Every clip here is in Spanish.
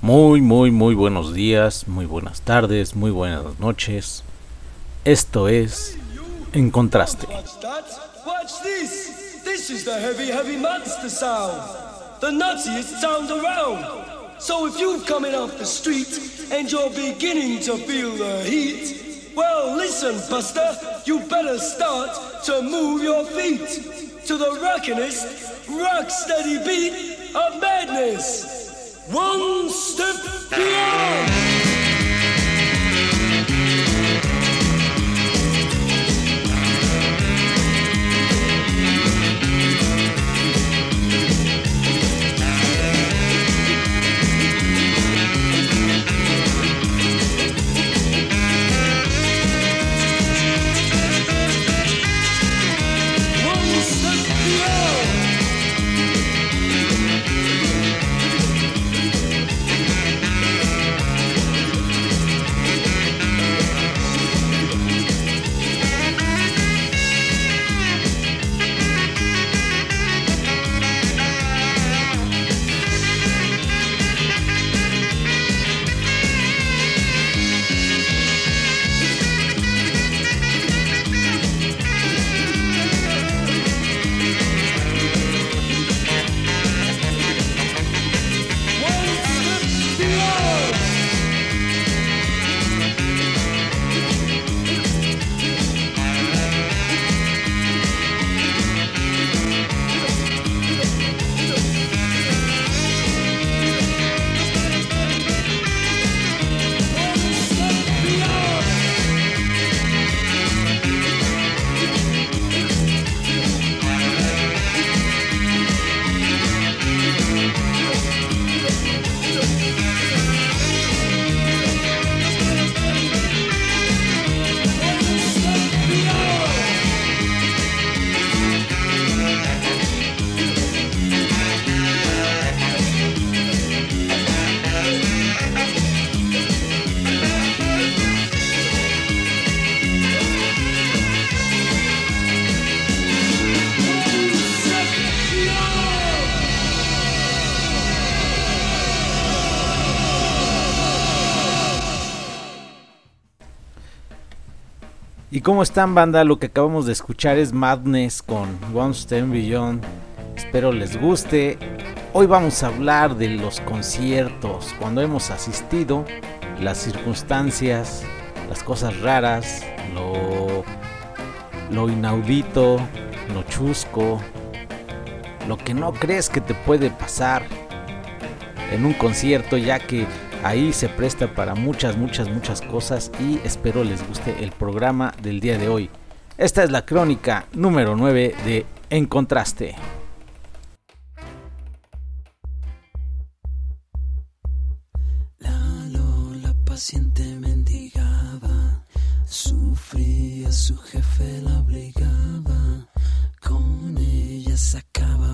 Muy, muy, muy buenos días, muy buenas tardes, muy buenas noches. Esto es En Contraste. So if you're coming off the street and you're beginning to feel the heat, well, listen, Buster, you better start to move your feet to the rockinest, rock steady beat of madness. One step beyond. ¿Cómo están banda? Lo que acabamos de escuchar es Madness con One Step Beyond. Espero les guste. Hoy vamos a hablar de los conciertos, cuando hemos asistido, las circunstancias, las cosas raras, lo, lo inaudito, lo chusco, lo que no crees que te puede pasar en un concierto, ya que Ahí se presta para muchas, muchas, muchas cosas y espero les guste el programa del día de hoy. Esta es la crónica número 9 de En Contraste. La Lola paciente mendigaba, sufría, su jefe la obligaba, con ella sacaba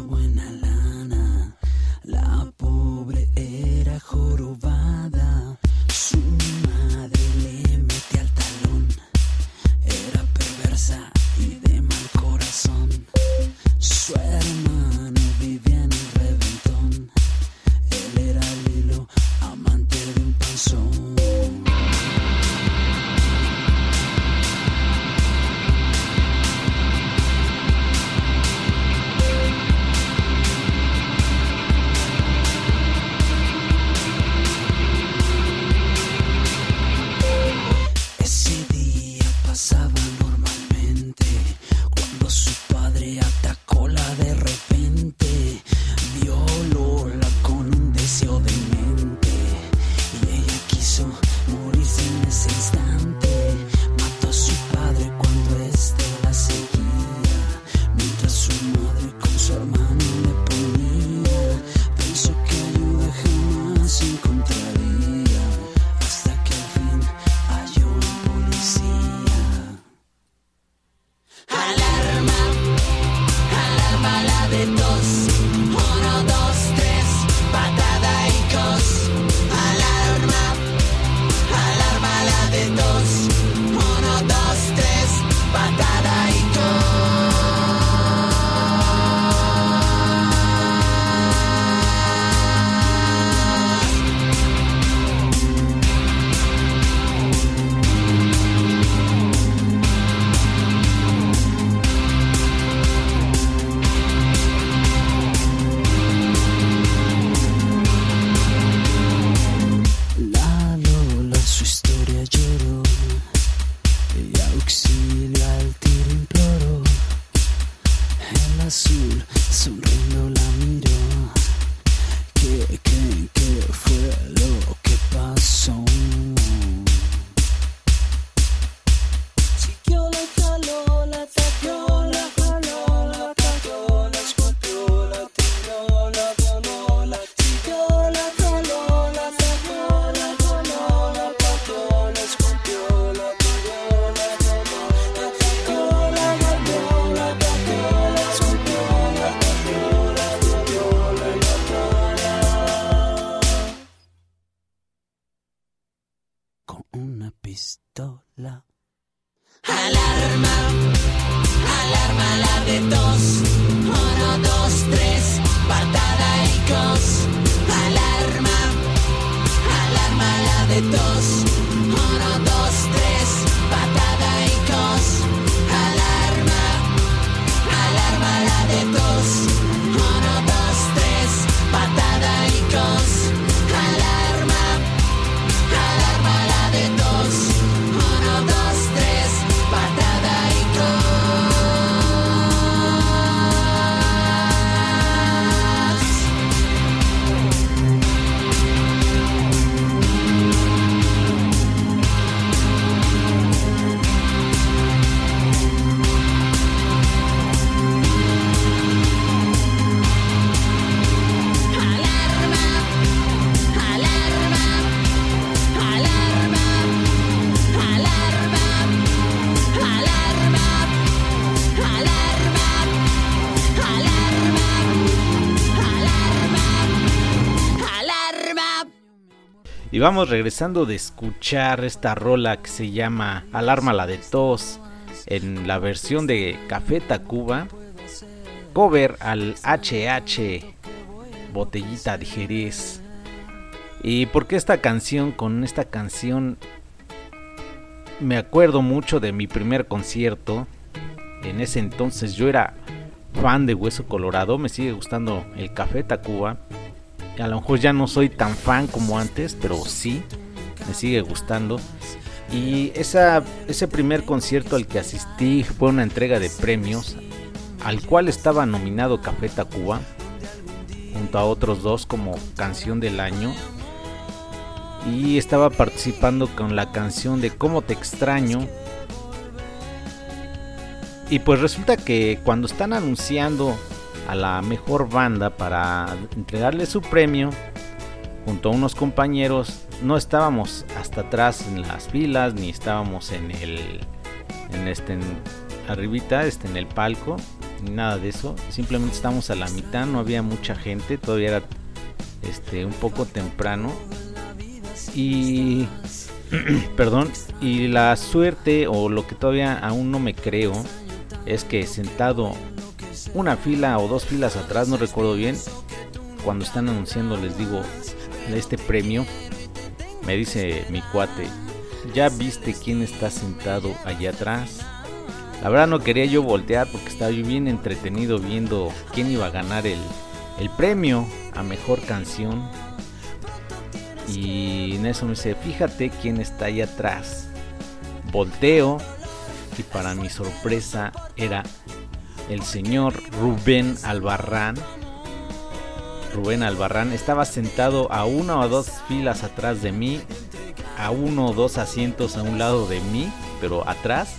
vamos regresando de escuchar esta rola que se llama Alarma la de tos en la versión de Café Tacuba, cover al HH Botellita de Jerez. ¿Y por qué esta canción? Con esta canción me acuerdo mucho de mi primer concierto. En ese entonces yo era fan de Hueso Colorado, me sigue gustando el Café Tacuba. A lo mejor ya no soy tan fan como antes, pero sí, me sigue gustando. Y ese primer concierto al que asistí fue una entrega de premios, al cual estaba nominado Café Tacuba, junto a otros dos como canción del año. Y estaba participando con la canción de Cómo te extraño. Y pues resulta que cuando están anunciando a la mejor banda para entregarle su premio junto a unos compañeros. No estábamos hasta atrás en las filas ni estábamos en el en este arribita este en el palco ni nada de eso. Simplemente estábamos a la mitad no había mucha gente todavía era este un poco temprano. Y perdón y la suerte o lo que todavía aún no me creo es que sentado una fila o dos filas atrás, no recuerdo bien, cuando están anunciando les digo este premio, me dice mi cuate, ¿ya viste quién está sentado allá atrás? La verdad no quería yo voltear porque estaba bien entretenido viendo quién iba a ganar el, el premio a mejor canción. Y en eso me dice, fíjate quién está allá atrás. Volteo y para mi sorpresa era el señor Rubén Albarrán. Rubén Albarrán estaba sentado a una o dos filas atrás de mí, a uno o dos asientos a un lado de mí, pero atrás.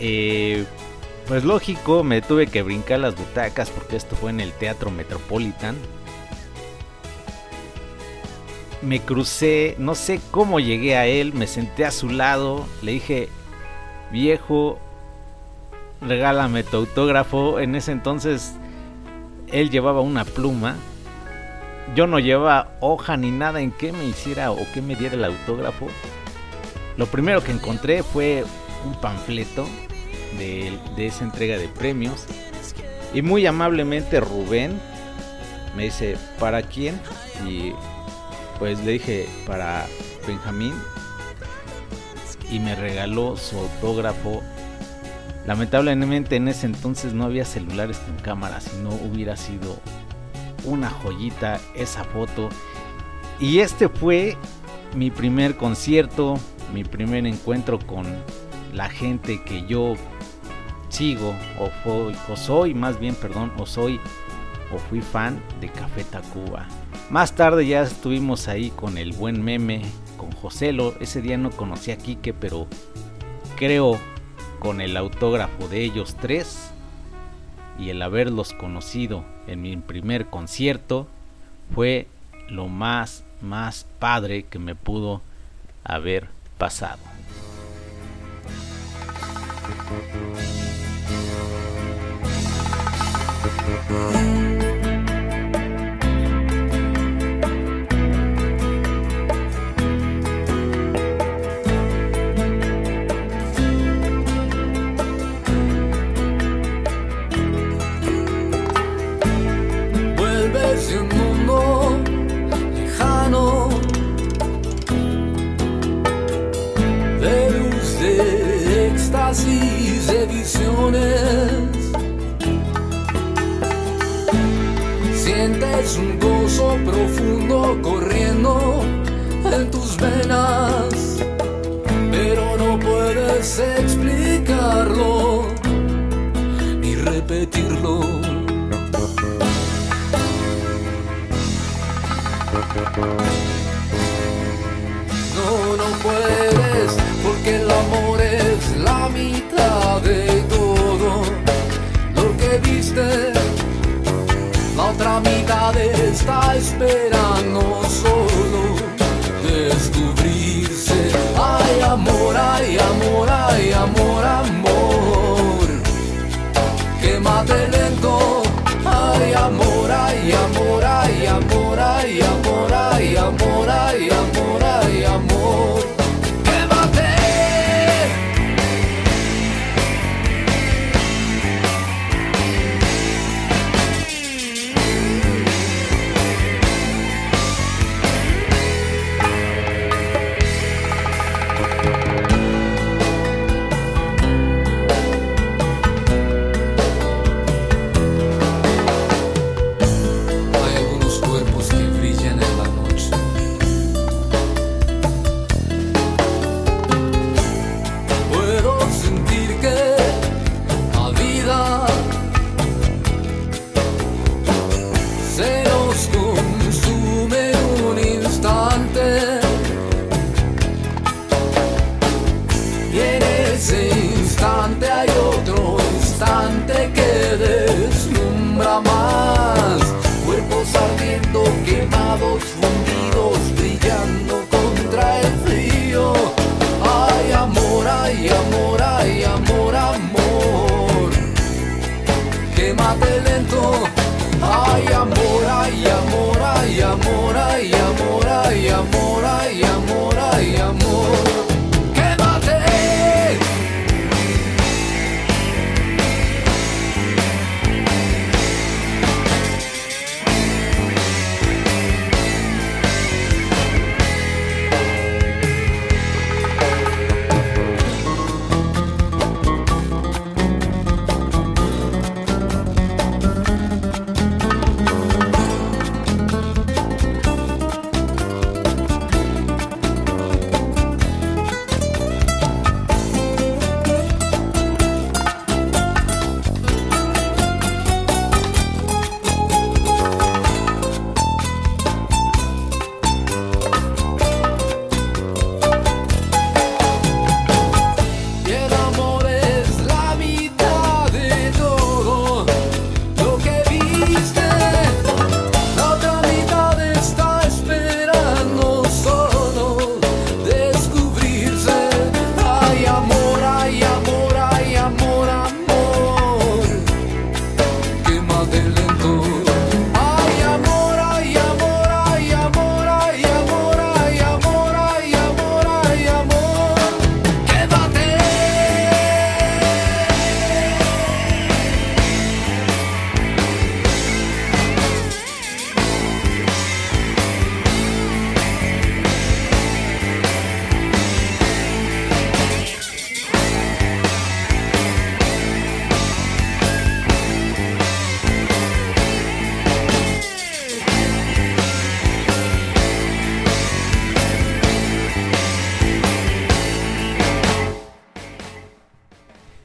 Eh, pues lógico, me tuve que brincar las butacas porque esto fue en el Teatro Metropolitan. Me crucé, no sé cómo llegué a él, me senté a su lado, le dije, viejo, regálame tu autógrafo. En ese entonces él llevaba una pluma. Yo no llevaba hoja ni nada en que me hiciera o que me diera el autógrafo. Lo primero que encontré fue un panfleto de, de esa entrega de premios. Y muy amablemente Rubén me dice, ¿para quién? Y pues le dije, para Benjamín. Y me regaló su autógrafo Lamentablemente en ese entonces no había celulares con cámara, si no hubiera sido una joyita esa foto. Y este fue mi primer concierto, mi primer encuentro con la gente que yo sigo o, o soy, más bien, perdón, o soy o fui fan de Café Tacuba. Más tarde ya estuvimos ahí con el buen meme, con Joselo. Ese día no conocí a Quique, pero creo con el autógrafo de ellos tres y el haberlos conocido en mi primer concierto fue lo más, más padre que me pudo haber pasado. Éxtasis de visiones. Sientes un gozo profundo corriendo en tus venas, pero no puedes explicarlo ni repetirlo. No, no puedes, porque el amor es mitad de todo lo que viste. La otra mitad está esperando solo descubrirse. Ay, amor, ay, amor, ay, amor, amor. Quémate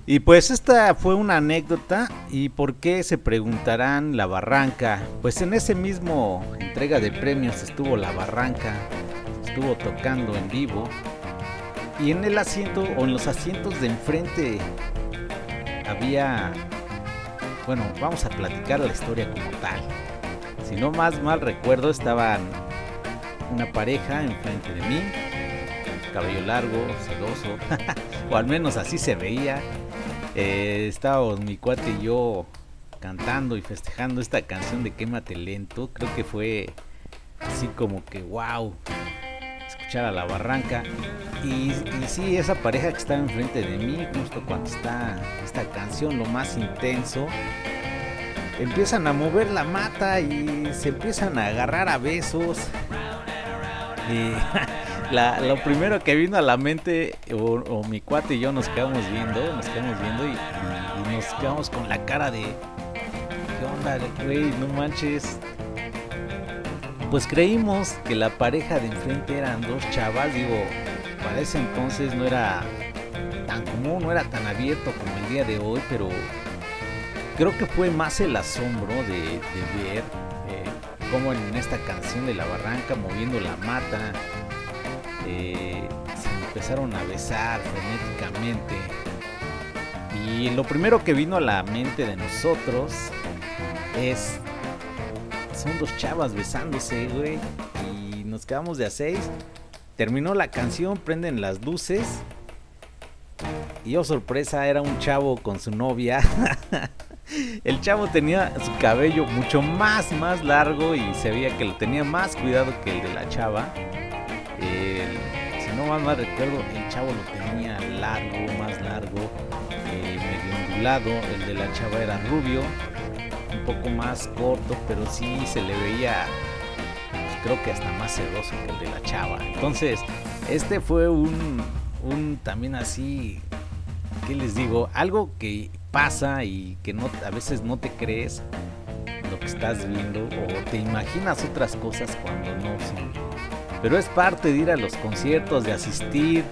Y pues esta fue una anécdota y por qué se preguntarán la barranca. Pues en ese mismo entrega de premios estuvo la barranca, estuvo tocando en vivo y en el asiento o en los asientos de enfrente había, bueno, vamos a platicar la historia como tal. Si no más mal recuerdo estaban una pareja enfrente de mí, cabello largo, sedoso, o al menos así se veía. Eh, estábamos mi cuate y yo cantando y festejando esta canción de Quémate Lento. Creo que fue así como que wow, escuchar a la barranca. Y, sí, esa pareja que estaba enfrente de mí, justo cuando está esta canción, lo más intenso, empiezan a mover la mata y se empiezan a agarrar a besos. la- lo primero que vino a la mente, o, o mi cuate y yo nos quedamos viendo, nos quedamos viendo y, y- y nos quedamos con la cara de, ¿qué onda, güey? No manches. Pues creímos que la pareja de enfrente eran dos chavas, digo, para ese entonces no era tan común, no era tan abierto como el día de hoy, pero creo que fue más el asombro de, de ver eh, cómo en esta canción de la barranca, moviendo la mata, eh, se empezaron a besar frenéticamente. Y lo primero que vino a la mente de nosotros es. Son dos chavas besándose, güey. Y nos quedamos de a seis. Terminó la canción, prenden las luces. Y oh sorpresa, era un chavo con su novia. El chavo tenía su cabello mucho más, más largo y se veía que lo tenía más cuidado que el de la chava. Si recuerdo, el chavo lo tenía largo, más largo, eh, medio ondulado. El de la chava era rubio, un poco más corto, pero sí se le veía, pues, creo que hasta más sedoso que el de la chava. Entonces, este fue un, un también así ¿qué les digo? Algo que pasa y que no, a veces no te crees lo que estás viendo o te imaginas otras cosas cuando no son. Pero es parte de ir a los conciertos, de asistir,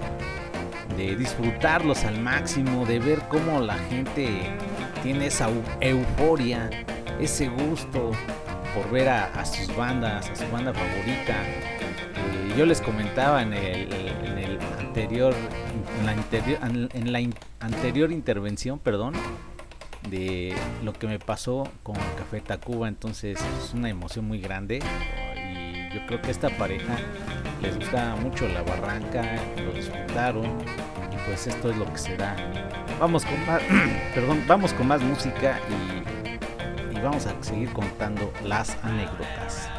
de disfrutarlos al máximo, de ver cómo la gente tiene esa eu- euforia, ese gusto por ver a, sus bandas, a su banda favorita. Eh, yo les comentaba en el, anterior, en la, anterior, intervención, perdón, de lo que me pasó con Café Tacuba, entonces es una emoción muy grande yo creo que esta pareja les gusta mucho la barranca, lo disfrutaron y pues esto es lo que será. Vamos con más, perdón, vamos con más música y vamos a seguir contando las anécdotas.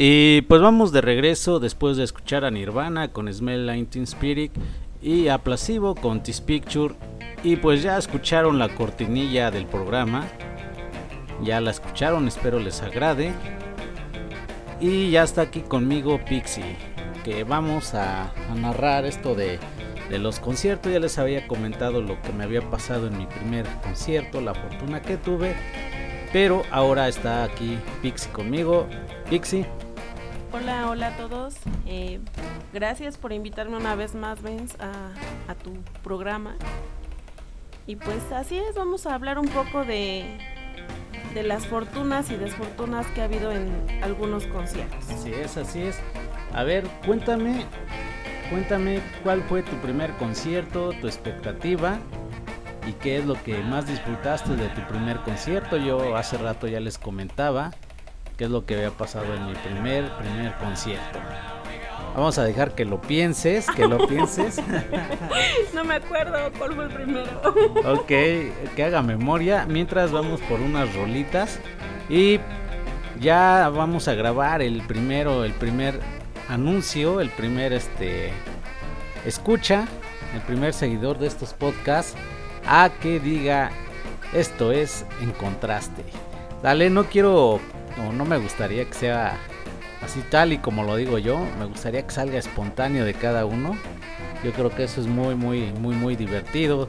Y pues vamos de regreso después de escuchar a Nirvana con Smell 19 Spirit y a Placebo con This Picture. Y pues ya escucharon la cortinilla del programa. Ya la escucharon, espero les agrade. Y ya está aquí conmigo Pixie, que vamos a, a narrar esto de, de los conciertos. Ya les había comentado lo que me había pasado en mi primer concierto, la fortuna que tuve. Pero ahora está aquí Pixie conmigo. Pixie, Hola, hola a todos. Eh, gracias por invitarme una vez más, Benz, a, tu programa. Y pues así es, vamos a hablar un poco de, de las fortunas y desfortunas que ha habido en algunos conciertos. Así es, así es. A ver, cuéntame, cuéntame cuál fue tu primer concierto, tu expectativa y qué es lo que más disfrutaste de tu primer concierto. Yo hace rato ya les comentaba qué es lo que había pasado en mi primer, primer concierto. Vamos a dejar que lo pienses, que lo pienses. No me acuerdo cuál fue el primero. ok, que haga memoria. Mientras vamos por unas rolitas. Y ya vamos a grabar el primero, el primer anuncio, el primer este escucha, el primer seguidor de estos podcasts a que diga esto es en contraste. Dale, no quiero no me gustaría que sea así tal y como lo digo yo, me gustaría que salga espontáneo de cada uno. Yo creo que eso es muy, muy, muy, muy divertido.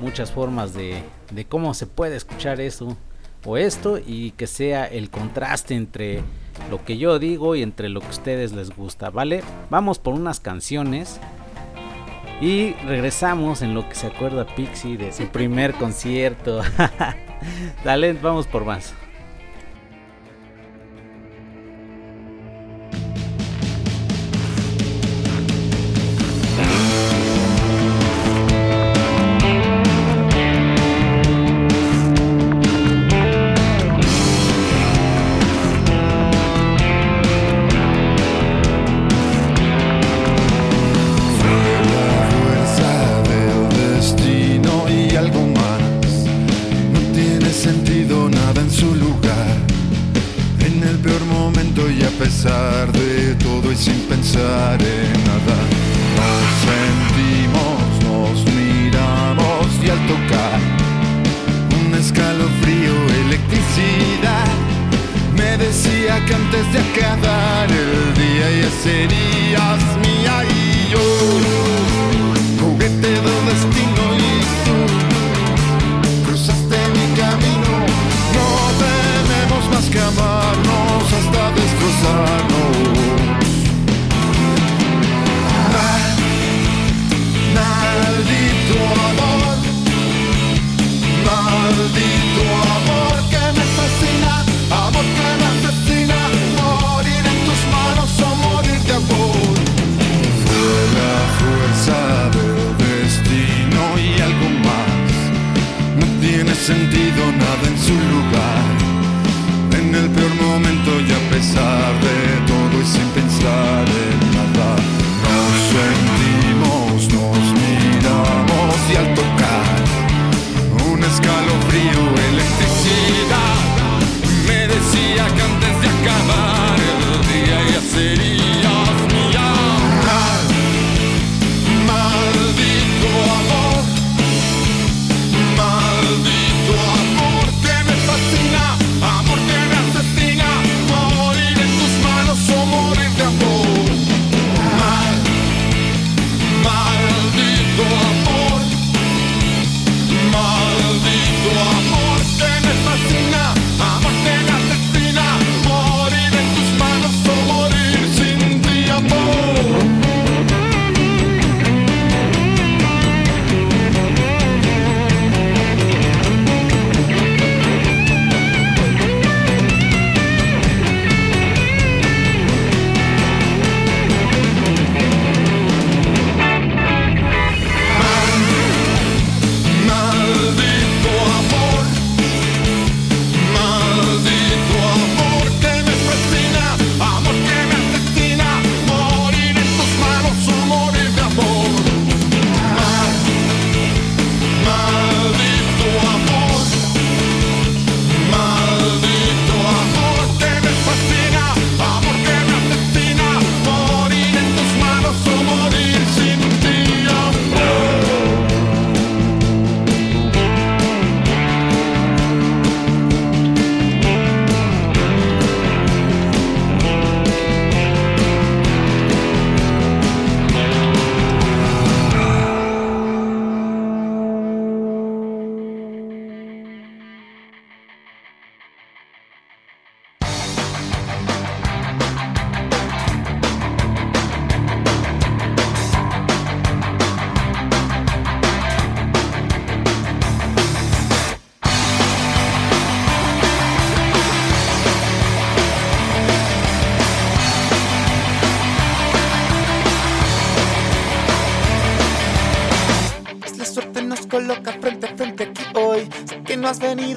Muchas formas de, de cómo se puede escuchar eso o esto y que sea el contraste entre lo que yo digo y entre lo que a ustedes les gusta, ¿vale? Vamos por unas canciones y regresamos en lo que se acuerda Pixie de su primer concierto. Dale, vamos por más.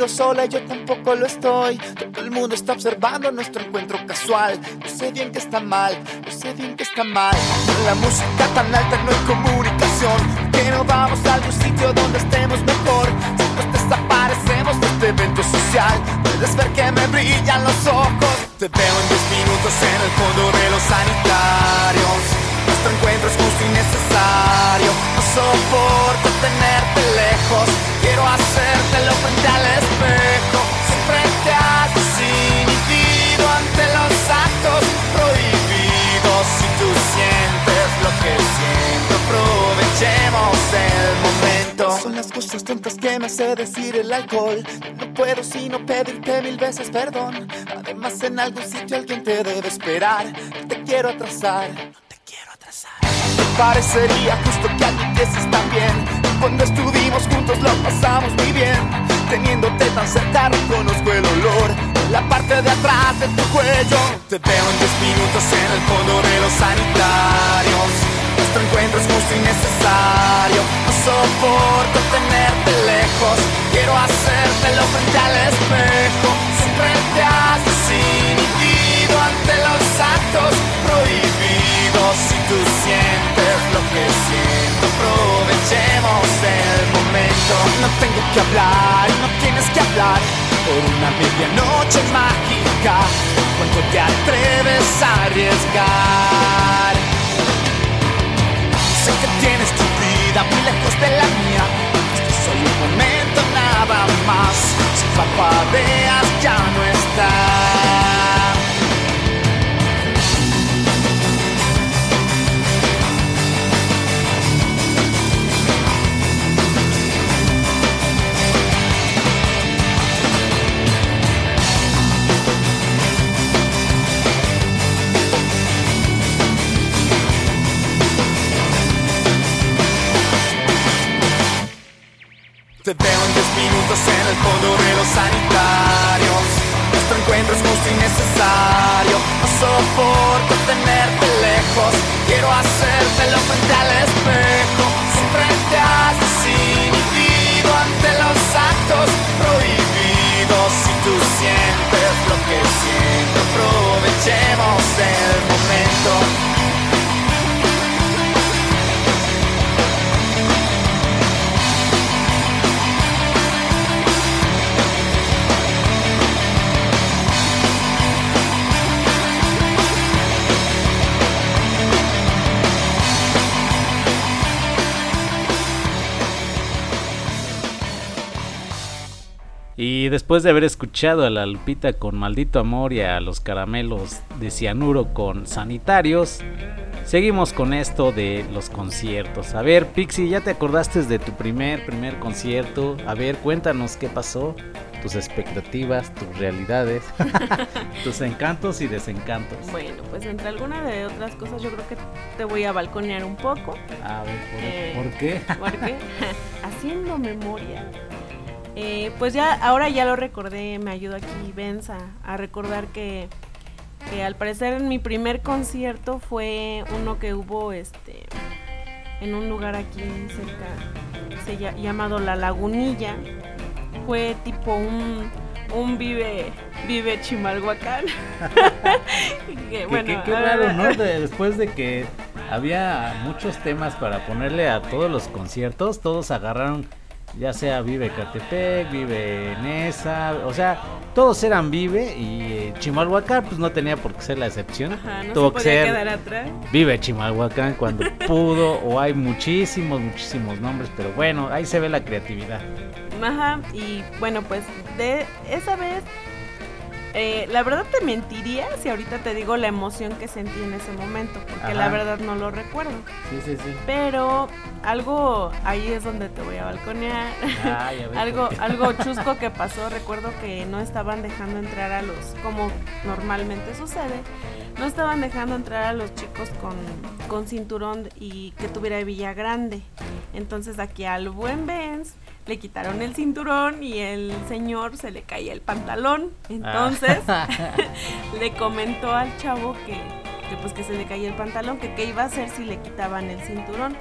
Venido sola yo tampoco lo estoy. Todo el mundo está observando nuestro encuentro casual. Yo sé bien que está mal, yo sé bien que está mal. La música tan alta no hay comunicación. Que no vamos a algún sitio donde estemos mejor. Si nos desaparecemos de este evento social, puedes ver que me brillan los ojos. Te veo en 10 minutos en el fondo de los sanitarios. Nuestro encuentro es justo y necesario. No soporto tenerte lejos. Quiero hacértelo frente al espejo. Siempre te haces inhibido ante los actos prohibidos. Si tú sientes lo que siento, aprovechemos el momento. Son las cosas tontas que me hace decir el alcohol. No puedo sino pedirte mil veces perdón. Además, en algún sitio alguien te debe esperar. Te quiero atrasar. Parecería justo que admitieses también. Cuando estuvimos juntos lo pasamos muy bien. Teniéndote tan cerca reconozco el olor la parte de atrás de tu cuello. Te veo en 10 minutos en el fondo de los sanitarios. Nuestro encuentro es justo y necesario. No soporto tenerte lejos. Quiero hacértelo frente al espejo. Siempre te haces inhibido ante los actos prohibidos. Si tú sientes lo que siento, aprovechemos el momento. No tengo que hablar, no tienes que hablar. Por una medianoche mágica, cuando te atreves a arriesgar. Sé que tienes tu vida muy lejos de la mía. Este es solo un momento nada más. Si parpadeas ya no está. Te veo en 10 minutos en el fondo de los sanitarios. Nuestro encuentro es justo y necesario. No soporto tenerte lejos. Quiero hacértelo frente al espejo. Siempre te haces Y después de haber escuchado a la Lupita con Maldito Amor y a los caramelos de cianuro con sanitarios, seguimos con esto de los conciertos. A ver, Pixie, ¿ya te acordaste de tu primer, primer concierto? A ver, cuéntanos qué pasó, tus expectativas, tus realidades, tus encantos y desencantos. Bueno, pues entre algunas de otras cosas yo creo que te voy a balconear un poco. A ver, ¿por, Eh, ¿por qué? Haciendo memoria, eh, pues ya ahora ya lo recordé, me ayuda aquí Benz a, recordar que, que al parecer mi primer concierto fue uno que hubo este en un lugar aquí cerca se llamado La Lagunilla. Fue tipo un un vive vive Chimalhuacán. Que, bueno, qué raro, ¿no? De- después de que había muchos temas para ponerle a todos los conciertos, todos agarraron, ya sea Vive Catepec, Vive Nesa, o sea, todos eran Vive y eh, Chimalhuacán pues no tenía por qué ser la excepción. Ajá, no Tuvo se que podía ser quedar atrás. Vive Chimalhuacán cuando pudo, o hay muchísimos, muchísimos nombres, pero bueno, ahí se ve la creatividad. Ajá, y bueno, pues de esa vez, eh, la verdad te mentiría si ahorita te digo la emoción que sentí en ese momento, porque la verdad no lo recuerdo. Sí, sí, sí. Pero algo, ahí es donde te voy a balconear. Ay, a ver, algo, algo chusco que pasó, recuerdo que no estaban dejando entrar a los, como normalmente sucede, no estaban dejando entrar a los chicos con, con cinturón y que tuviera Villa Grande. Entonces aquí al buen Benz le quitaron el cinturón y el señor se le caía el pantalón. Entonces Ah. le comentó al chavo que, que pues que se le caía el pantalón, que qué iba a hacer si le quitaban el cinturón.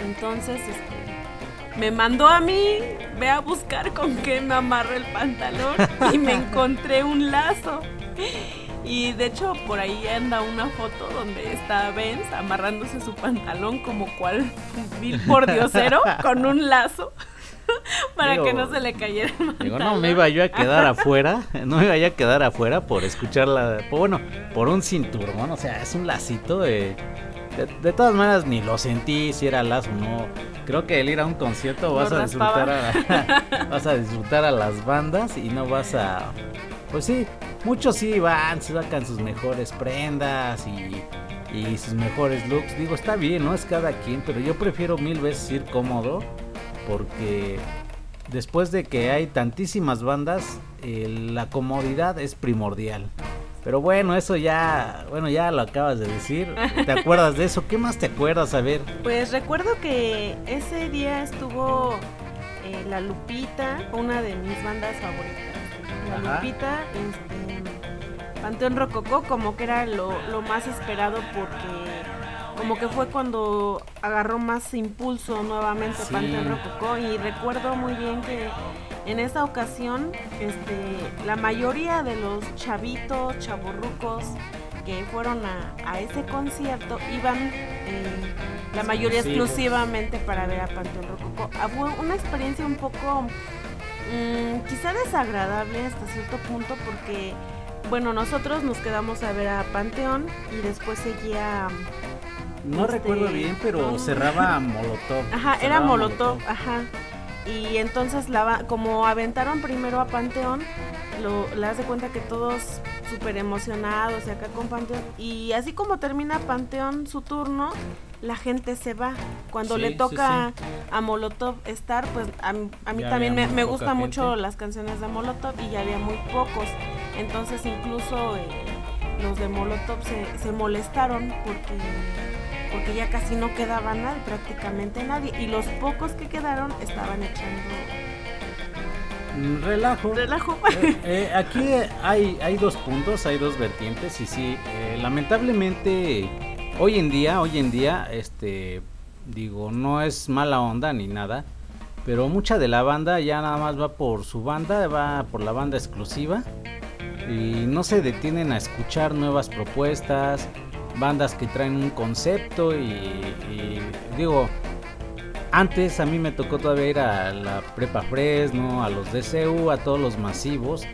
Entonces, este, me mandó a mí, ve a buscar con qué me amarro el pantalón y me encontré un lazo. Y de hecho por ahí anda una foto donde está Benz amarrándose su pantalón como cual vil por diosero con un lazo para Digo, que no se le cayera el pantalón. Digo, no me iba yo a quedar afuera, no me iba yo a quedar afuera por escucharla, por- bueno, por un cinturón, o sea, es un lacito de, de, de todas maneras ni lo sentí si era lazo no. Creo que el ir a un concierto vas a disfrutar a, vas a disfrutar a las bandas y no vas a pues sí, muchos sí van, se sacan sus mejores prendas y y sus mejores looks. Digo, está bien, no es cada quien, pero yo prefiero mil veces ir cómodo porque después de que hay tantísimas bandas, eh, la comodidad es primordial. Pero bueno, eso ya, bueno, ya lo acabas de decir. ¿Te acuerdas de eso? ¿Qué más te acuerdas? A ver. Pues recuerdo que ese día estuvo eh, La Lupita, una de mis bandas favoritas. La Ajá. Lupita, este, Panteón Rococó, como que era lo, lo más esperado porque como que fue cuando agarró más impulso nuevamente Sí. Panteón Rococó y recuerdo muy bien que en esa ocasión este, la mayoría de los chavitos, chavorrucos que fueron a, a ese concierto iban eh, la mayoría exclusivamente para ver a Panteón Rococó. Fue una experiencia un poco mm, quizá desagradable hasta cierto punto porque bueno, nosotros nos quedamos a ver a Panteón y después seguía No Este, recuerdo bien, pero no. cerraba Molotov. Ajá, era Molotov, ajá. Y entonces la como aventaron primero a Panteón, lo, le das de cuenta que todos súper emocionados y acá con Panteón. Y así como termina Panteón su turno, la gente se va. Cuando Sí, le sí, toca a Molotov estar, pues a, a mí Ya también me, me gustan mucho las canciones de Molotov y ya había muy pocos. Entonces incluso eh, los de Molotov se, se molestaron porque porque ya casi no quedaba nadie, prácticamente nadie. Y los pocos que quedaron estaban echando Mm, Relajo. relajo. Eh, eh, aquí hay, hay dos puntos, hay dos vertientes y sí, lamentablemente hoy en día, hoy en día, este, digo, no es mala onda ni nada, pero mucha de la banda ya nada más va por su banda, va por la banda exclusiva y no se detienen a escuchar nuevas propuestas, bandas que traen un concepto y, digo, antes a mí me tocó todavía ir a la Prepa Fresno, a los DCU, a todos los masivos.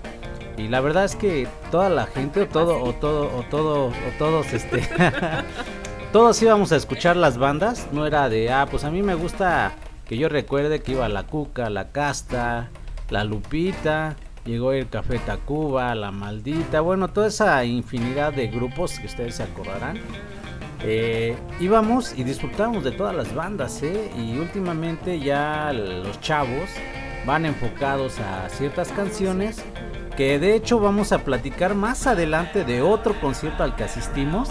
Y la verdad es que toda la gente, o todo, o todo, o todo, o todos, este, todos íbamos a escuchar las bandas. No era de, ah, pues a mí me gusta que yo recuerde que iba la Cuca, la Casta, la Lupita, llegó el Café Tacuba, la Maldita, bueno, toda esa infinidad de grupos que ustedes se acordarán. Eh, íbamos y disfrutábamos de todas las bandas, ¿eh? Y últimamente ya los chavos van enfocados a ciertas canciones que de hecho vamos a platicar más adelante de otro concierto al que asistimos.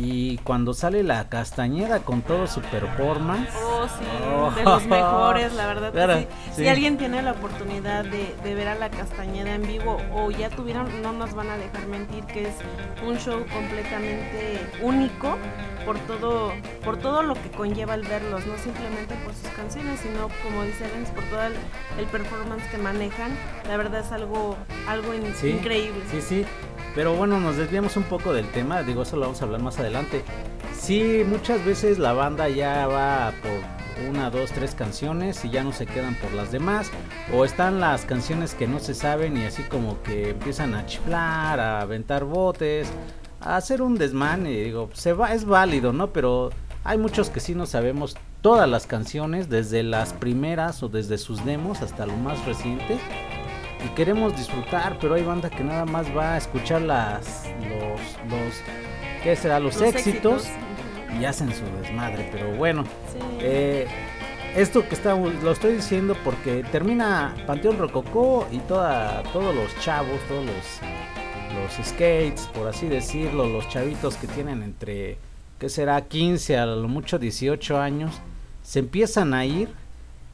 Y cuando sale la Castañeda con todo su performance. Oh, sí, Oh. de los mejores, la verdad. que sí. sí. Si alguien tiene la oportunidad de, de ver a la Castañeda en vivo o ya tuvieron, no nos van a dejar mentir que es un show completamente único por todo, por todo lo que conlleva el verlos, no simplemente por sus canciones, sino como dice Lenz, por todo el, el performance que manejan. La verdad es algo, algo in- Sí, increíble. Sí, sí. Pero bueno, nos desviamos un poco del tema. Digo, eso lo vamos a hablar más adelante. Sí, muchas veces la banda ya va por una, dos, tres canciones y ya no se quedan por las demás. O están las canciones que no se saben y así como que empiezan a chiflar, a aventar botes, a hacer un desmán. Y digo, se va, es válido, ¿no? Pero hay muchos que sí no sabemos todas las canciones, desde las primeras o desde sus demos hasta lo más reciente y queremos disfrutar, pero hay banda que nada más va a escuchar las los los ¿qué será? Los, Los éxitos, y hacen su desmadre, pero bueno, Sí. eh, esto que estamos lo estoy diciendo porque termina Panteón Rococó y toda todos los chavos, todos los los skates, por así decirlo, los chavitos que tienen entre ¿qué será? 15 a lo mucho 18 años se empiezan a ir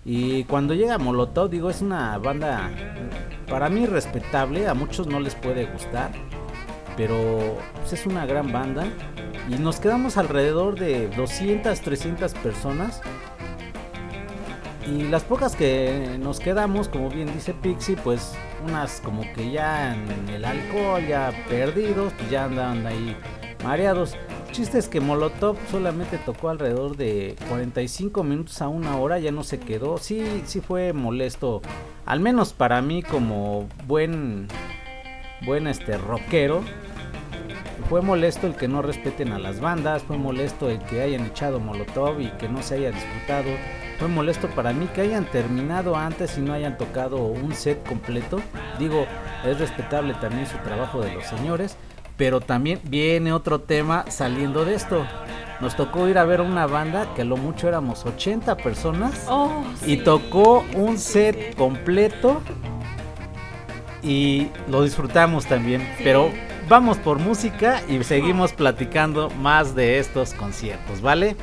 y cuando llega Molotov, digo, es una banda para mí respetable, a muchos no les puede gustar, pero pues, es una gran banda y nos quedamos alrededor de 200, 300 personas Y las pocas que nos quedamos, como bien dice Pixie, pues unas como que ya en el alcohol, ya perdidos, pues ya andaban ahí mareados. Chiste es que Molotov solamente tocó alrededor de 45 minutos a una hora, ya no se quedó. Sí, sí fue molesto, al menos para mí como buen, buen este rockero. Fue molesto el que no respeten a las bandas, fue molesto el que hayan echado Molotov y que no se haya disfrutado. Fue molesto para mí que hayan terminado antes y no hayan tocado un set completo. Digo, es respetable también su trabajo de los señores, pero también viene otro tema saliendo de esto. Nos tocó ir a ver una banda que a lo mucho éramos 80 personas Oh, y sí. tocó un set completo y lo disfrutamos también. Sí. Pero vamos por música y seguimos platicando más de estos conciertos, ¿vale?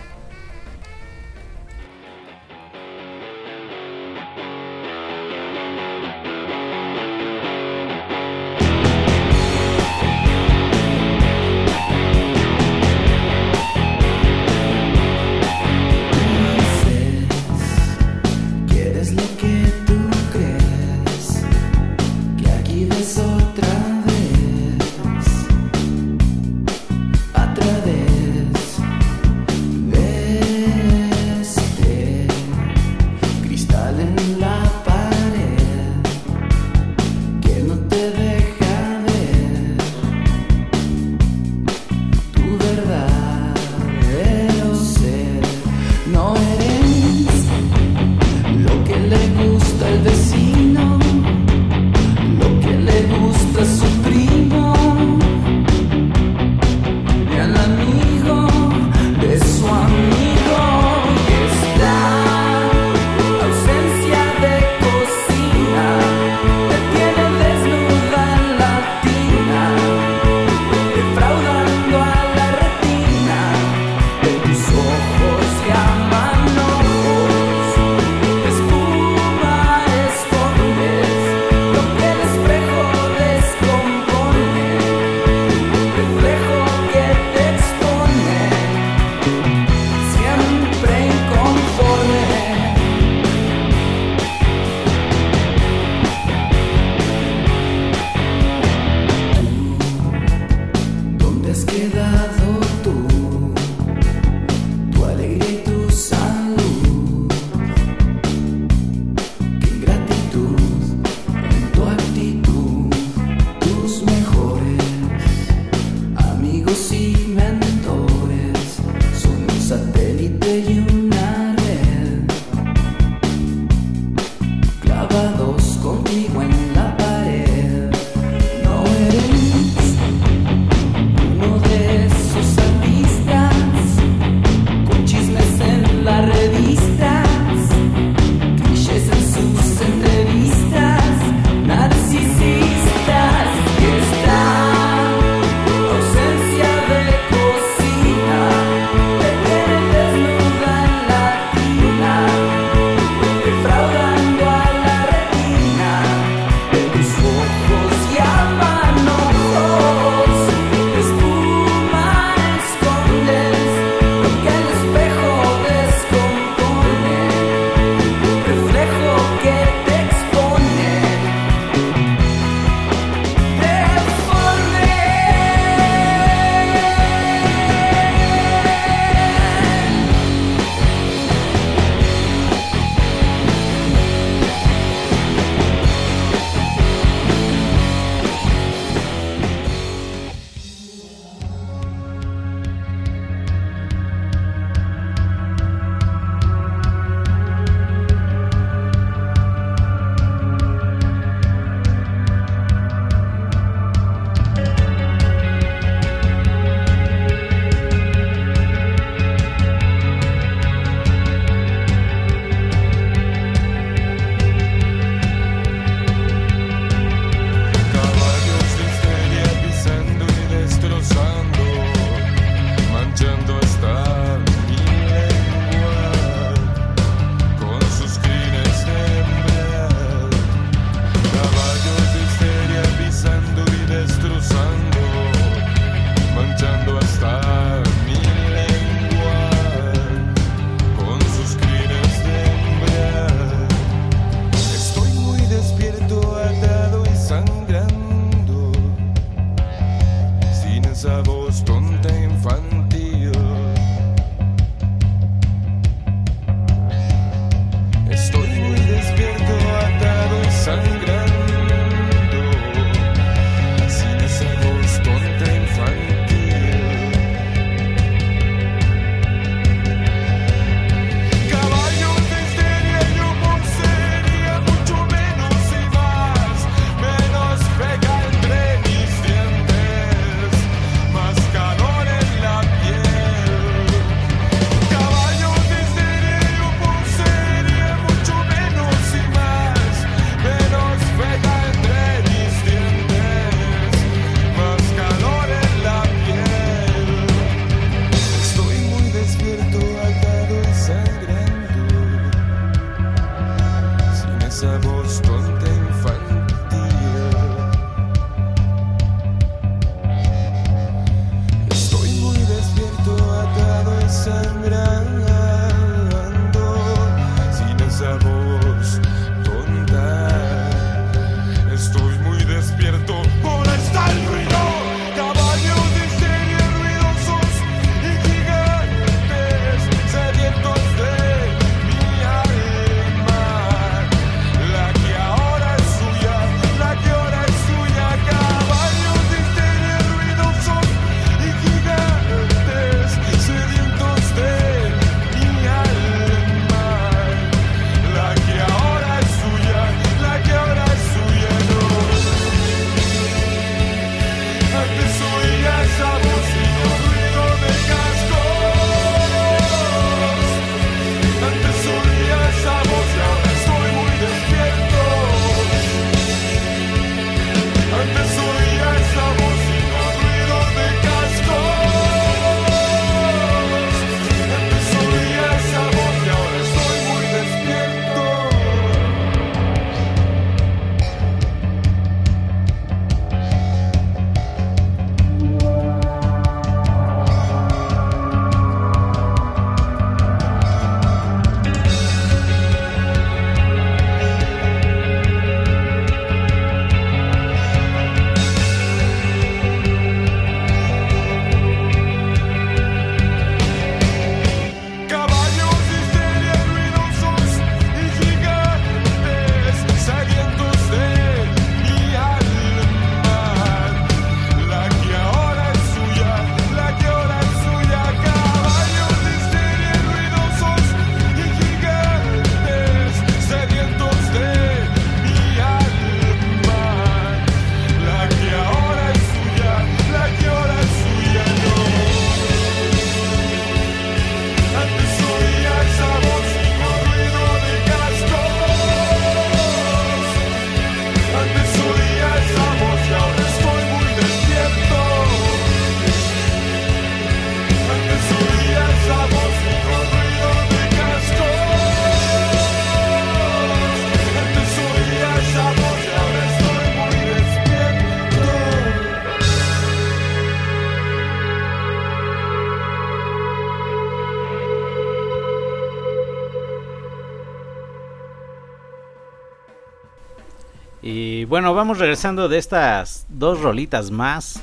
Vamos regresando de estas dos rolitas más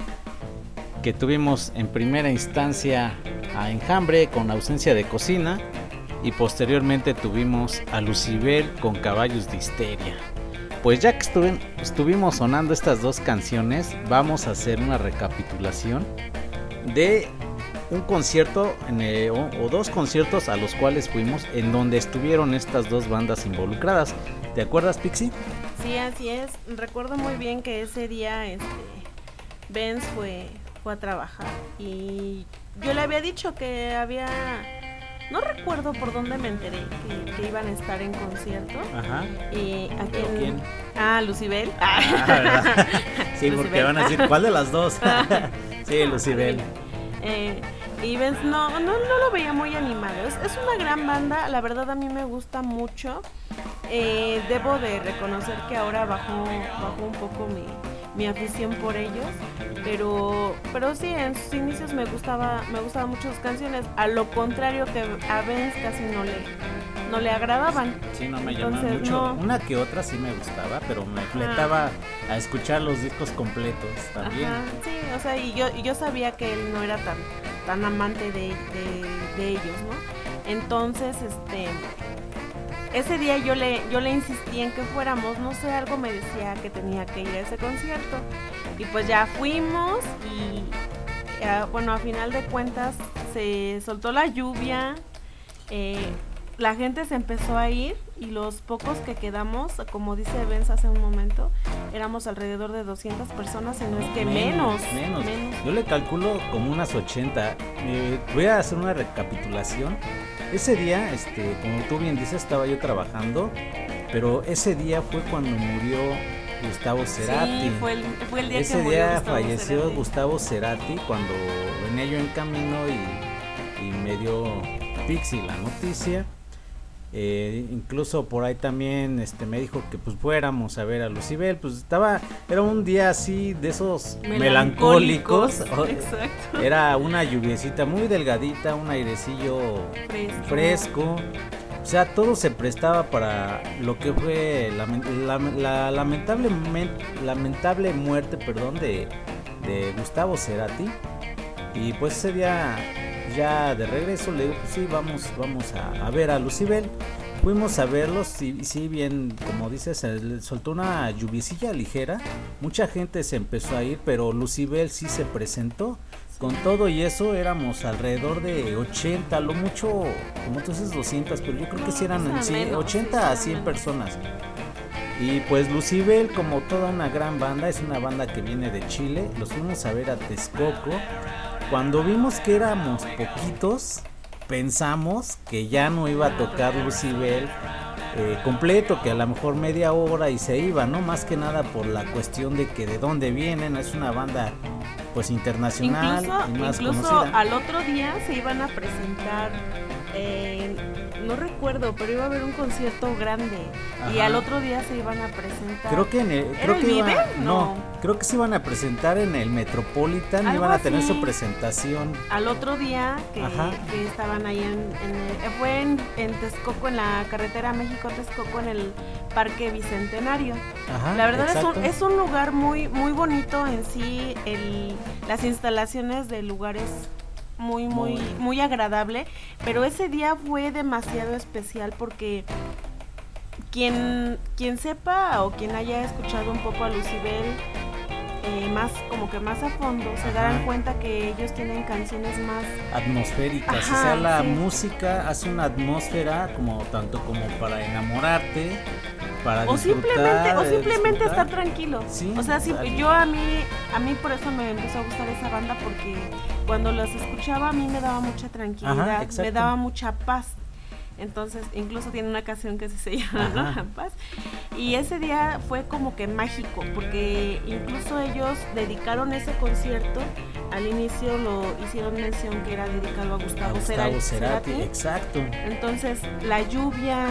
que tuvimos en primera instancia a Enjambre con ausencia de cocina y posteriormente tuvimos a Lucibel con Caballos de Histeria. Pues ya que estuven- estuvimos sonando estas dos canciones, vamos a hacer una recapitulación de un concierto en, eh, o, o dos conciertos a los cuales fuimos en donde estuvieron estas dos bandas involucradas. ¿Te acuerdas, Pixie? Sí, así es. Recuerdo muy bien que ese día este, Benz fue, fue a trabajar y yo le había dicho que había... No recuerdo por dónde me enteré que, que iban a estar en concierto. Ajá. Y a ¿Pero quién- quién? Ah, Lucibel. Ah, sí, porque van a decir, ¿cuál de las dos? sí, Lucibel. Eh, y Benz no, no, no lo veía muy animado. Es, es una gran banda, la verdad a mí me gusta mucho. Eh, debo de reconocer que ahora bajó, bajó un poco mi, mi afición por ellos. Pero, pero sí, en sus inicios me gustaba, me gustaban mucho sus canciones. A lo contrario que a Benz casi no le, no le agradaban. Sí, no me Entonces, mucho. no. Una que otra sí me gustaba, pero me fletaba a escuchar los discos completos también. Ajá, sí, o sea, y yo, y yo sabía que él no era tan, tan amante de, ellos, ¿no? Entonces, este, ese día yo le, yo le insistí en que fuéramos, no sé, algo me decía que tenía que ir a ese concierto. Y pues ya fuimos y, ah, bueno, a final de cuentas se soltó la lluvia, eh, la gente se empezó a ir y los pocos que quedamos, como dice Benz hace un momento, éramos alrededor de 200 personas, y no es que menos. menos. Yo le calculo como unas 80. Eh, voy a hacer una recapitulación. Ese día, este, como tú bien dices, estaba yo trabajando, pero ese día fue cuando murió Gustavo Cerati. Sí, fue el, fue el día Ese que día Gustavo falleció Cerati. Gustavo Cerati cuando venía yo en camino y, y me dio Pixie la noticia. Eh, incluso por ahí también este me dijo que pues fuéramos a ver a Lucibel, pues estaba era un día así de esos melancólicos. Exacto. Era una lluviecita muy delgadita, un airecillo Fresco. fresco. O sea, todo se prestaba para lo que fue la, la- la lamentable, lamentable muerte perdón, de, de Gustavo Cerati. Y pues ese día ya de regreso le digo, pues sí, vamos, vamos a, a ver a Lucibel. Fuimos a verlos y sí, bien, como dices, le soltó una lluviecilla ligera. Mucha gente se empezó a ir, pero Lucibel sí se presentó. Con todo y eso éramos alrededor de 80, lo mucho, como tú dices, 200, pero yo creo que sí eran en eran sí, menos, 80 sí, a eran 100 menos. personas. Y pues Lucibel, como toda una gran banda, es una banda que viene de Chile. Los fuimos a ver a Texcoco. Cuando vimos que éramos poquitos, pensamos que ya no iba a tocar Lucibel eh, completo, que a lo mejor media hora y se iba, ¿no? Más que nada por la cuestión de que de dónde vienen, es una banda pues internacional Incluso, y más incluso al otro día se iban a presentar, eh, no recuerdo, pero iba a haber un concierto grande y al otro día se iban a presentar. Creo que en el, ¿Era creo el que iba- Vive? no, No. creo que se iban a presentar en el Metropolitan, Algo iban a tener así. su presentación. Al otro día que, estaban ahí en, en el- fue en, en Texcoco, en la carretera México-Texcoco, en el Parque Bicentenario. Ajá, La verdad es un, es un lugar muy, muy bonito en sí, el, las instalaciones del lugar es muy, muy, Muy. muy agradable, pero ese día fue demasiado especial porque quien, quien sepa o quien haya escuchado un poco a Lucibel eh, más, como que más a fondo, se darán Ajá. cuenta que ellos tienen canciones más atmosféricas, o sea, la sí. música hace una atmósfera como tanto como para enamorarte, para o simplemente o simplemente disfrutar. estar tranquilo Sí, o sea al- yo a mí a mí por eso me empezó a gustar esa banda porque cuando los escuchaba a mí me daba mucha tranquilidad me exacto. daba mucha paz entonces incluso tiene una canción que se llama ¿no? Ajá. La paz y ese día fue como que mágico porque incluso ellos dedicaron ese concierto al inicio lo hicieron mención que era dedicado a a Gustavo, Gustavo Cera- Cerati, Cerati. exacto. Entonces, la lluvia,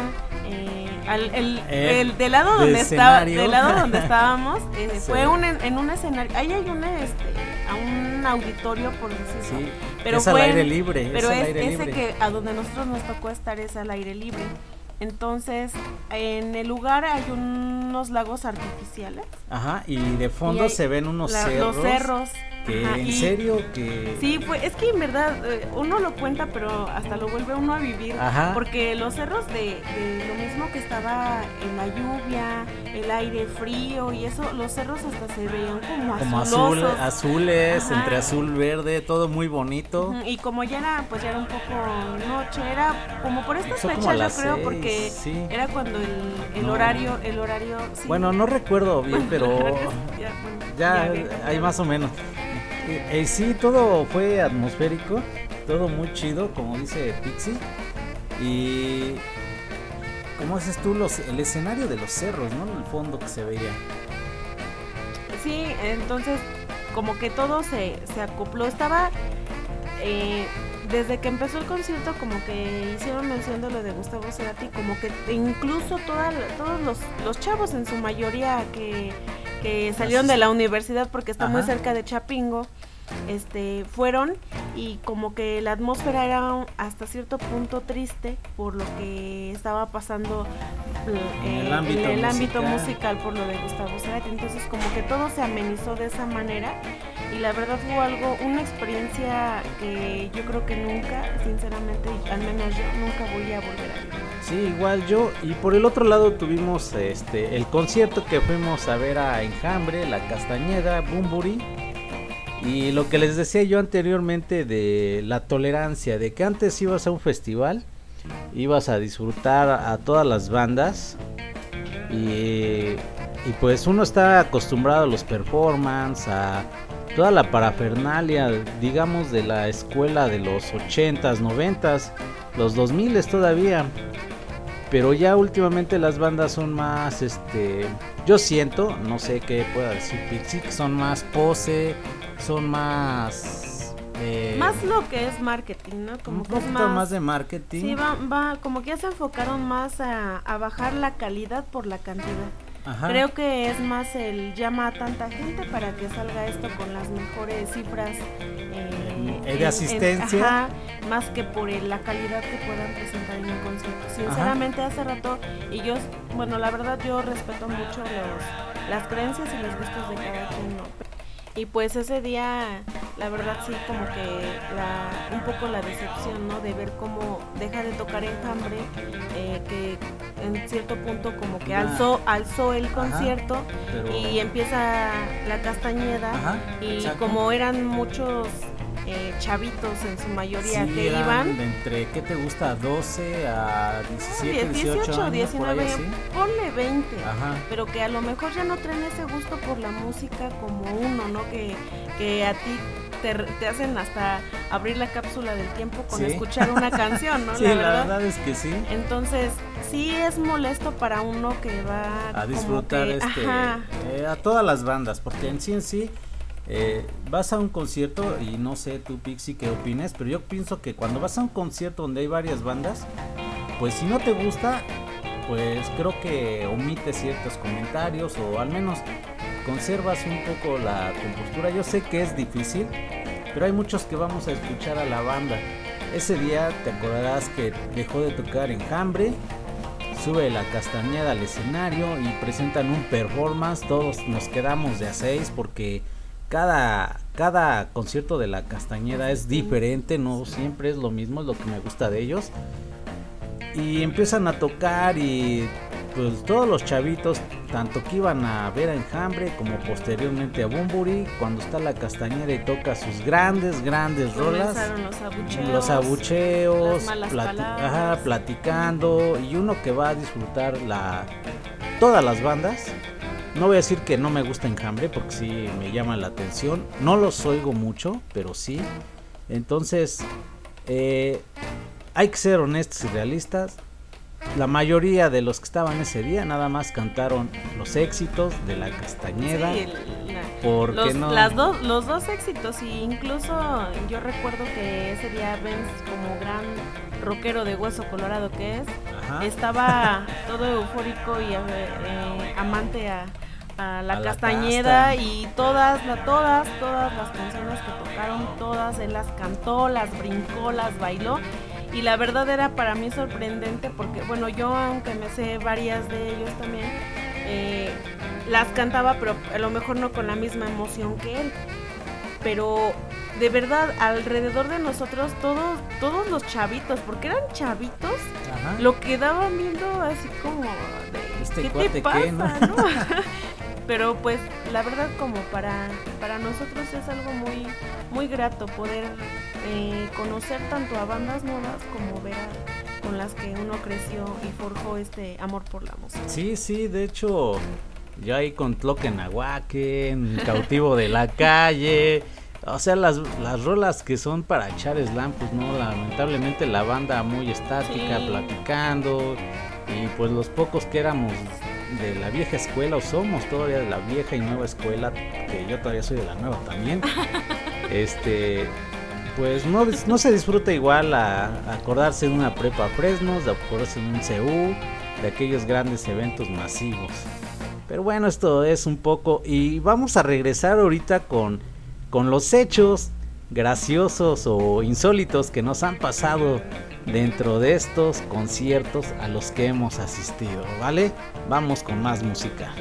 eh, al- el, Eh, el- del lado de donde estaba, del lado donde estábamos, eh, Sí. fue un, en, en un escenario, ahí hay un, este, a un auditorio por decirlo. Sí, pero es al aire libre, Pero es al es, aire ese libre. que a donde nosotros nos tocó estar es al aire libre. Entonces, en el lugar hay unos lagos artificiales. Ajá, y de fondo y se ven unos la- cerros. Los cerros. Que ajá, en serio que Sí, pues es que en verdad eh, uno lo cuenta, pero hasta lo vuelve uno a vivir. Ajá. Porque los cerros de, de lo mismo que estaba en la lluvia, el aire frío y eso, los cerros hasta se veían como, como azul, azules, Ajá. entre azul verde, todo muy bonito. Y como ya era, pues ya era un poco noche, era como por estas fechas yo creo, seis, porque sí. era cuando el, el No. horario, el horario. sí. Bueno, no recuerdo bien, pero ya, bueno, ya hay más o menos. Eh, sí, todo fue atmosférico, todo muy chido, como dice Pixie. Y ¿cómo dices tú los el escenario de los cerros, ¿no? El fondo que se veía. Sí, entonces como que todo se, se acopló. Estaba, eh, desde que empezó el concierto, como que hicieron mención de lo de Gustavo Cerati, como que incluso toda todos los, los chavos en su mayoría que, que salieron de la universidad porque está muy cerca de Chapingo, este, fueron y como que la atmósfera era hasta cierto punto triste por lo que estaba pasando En eh, el ámbito en el ámbito musical. musical por lo de Gustavo Cerati. Entonces como que todo se amenizó de esa manera y la verdad fue algo, una experiencia que yo creo que nunca, sinceramente, al menos yo nunca voy a volver a vivir. Sí, igual yo. Y por el otro lado tuvimos este el concierto que fuimos a ver a Enjambre, La Castañeda, Bumburi. Y lo que les decía yo anteriormente de la tolerancia, de que antes ibas a un festival, ibas a disfrutar a todas las bandas. Y, y pues uno está acostumbrado a los performances, a toda la parafernalia, digamos, de la escuela de los 80s, 90s, los 2000 todavía. Pero ya últimamente las bandas son más, este, yo siento, no sé qué pueda decir Pixie, son más pose, son más... eh, Más lo que es marketing, ¿no? Como un que es poquito más, de marketing. Sí, va, va, como que ya se enfocaron más a, a bajar la calidad por la cantidad. Ajá. Creo que es más el llama a tanta gente para que salga esto con las mejores cifras eh, Eh, de asistencia. ajá, más que por el- la calidad que puedan presentar en un concierto. Sinceramente, hace rato, y yo, bueno, la verdad yo respeto mucho los, las creencias y los gustos de cada quien, ¿no? Y pues ese día, la verdad sí, como que la, un poco la decepción, ¿no? De ver cómo deja de tocar enjambre, eh, que en cierto punto como que alzó, alzó el Ajá, concierto pero- y empieza la castañeda Ajá, y exacto. como eran muchos eh, chavitos en su mayoría Sí, que iban, de entre, ¿qué te gusta? 12 a 17, 18, 18, años, por ahí 19, así. ponle 20, Ajá. pero que a lo mejor ya no traen ese gusto por la música como uno, ¿no? Que, que a ti te, te hacen hasta abrir la cápsula del tiempo con Sí. escuchar una canción, ¿no? Sí, la verdad es que sí. Entonces, sí es molesto para uno que va a disfrutar que- este eh, a todas las bandas porque en sí en sí eh, vas a un concierto y no sé tú Pixie qué opines pero yo pienso que cuando vas a un concierto donde hay varias bandas pues si no te gusta pues creo que omite ciertos comentarios o al menos conservas un poco la compostura yo sé que es difícil pero hay muchos que vamos a escuchar a la banda ese día te acordarás que dejó de tocar Enjambre sube la castañeda al escenario y presentan un performance. Todos nos quedamos de a seis porque cada, cada concierto de la castañeda es diferente, no siempre es lo mismo, es lo que me gusta de ellos. Y empiezan a tocar y pues todos los chavitos, tanto que iban a ver a Enjambre como posteriormente a Bumburi, cuando está la castañeda y toca sus grandes, grandes rolas los abucheos, los abucheos, plati- ajá, platicando y uno que va a disfrutar la todas las bandas. No voy a decir que no me gusta Enjambre porque sí me llama la atención. No los oigo mucho, pero sí. Entonces, eh, hay que ser honestos y realistas. La mayoría de los que estaban ese día nada más cantaron los éxitos de la Castañeda. Sí, la- porque los, no? las dos, los dos éxitos y incluso yo recuerdo que ese día Benz como gran rockero de hueso colorado que es, Ajá. estaba todo eufórico y eh, eh, amante a, a la A castañeda casta. y todas, la, todas, todas las canciones que tocaron, todas él las cantó, las brincó, las bailó. Y la verdad era para mí sorprendente porque, bueno, yo aunque me sé varias de ellos también, eh, las cantaba, pero a lo mejor no con la misma emoción que él. Pero de verdad, alrededor de nosotros, todos, todos los chavitos, porque eran chavitos, Ajá. lo quedaban viendo así como de, Este ¿qué cuate te qué, pasa? ¿no? no? Pero pues la verdad como para, para nosotros es algo muy, muy grato poder eh, conocer tanto a bandas nuevas como ver a- con las que uno creció y forjó este amor por la música. Sí, sí, de hecho, yo ahí con Tloquenahuaque, Cautivo de la Calle, o sea, las, las rolas que son para echar slam, pues no, lamentablemente la banda muy estática, Sí. platicando, y pues los pocos que éramos de la vieja escuela, o somos todavía de la vieja y nueva escuela, que yo todavía soy de la nueva también, este... Pues no, no se disfruta igual a, a acordarse de una prepa Fresnos, de acordarse de un CU, de aquellos grandes eventos masivos. Pero bueno, esto es un poco. Y vamos a regresar ahorita con, con los hechos graciosos o insólitos que nos han pasado dentro de estos conciertos a los que hemos asistido, ¿vale? Vamos con más música.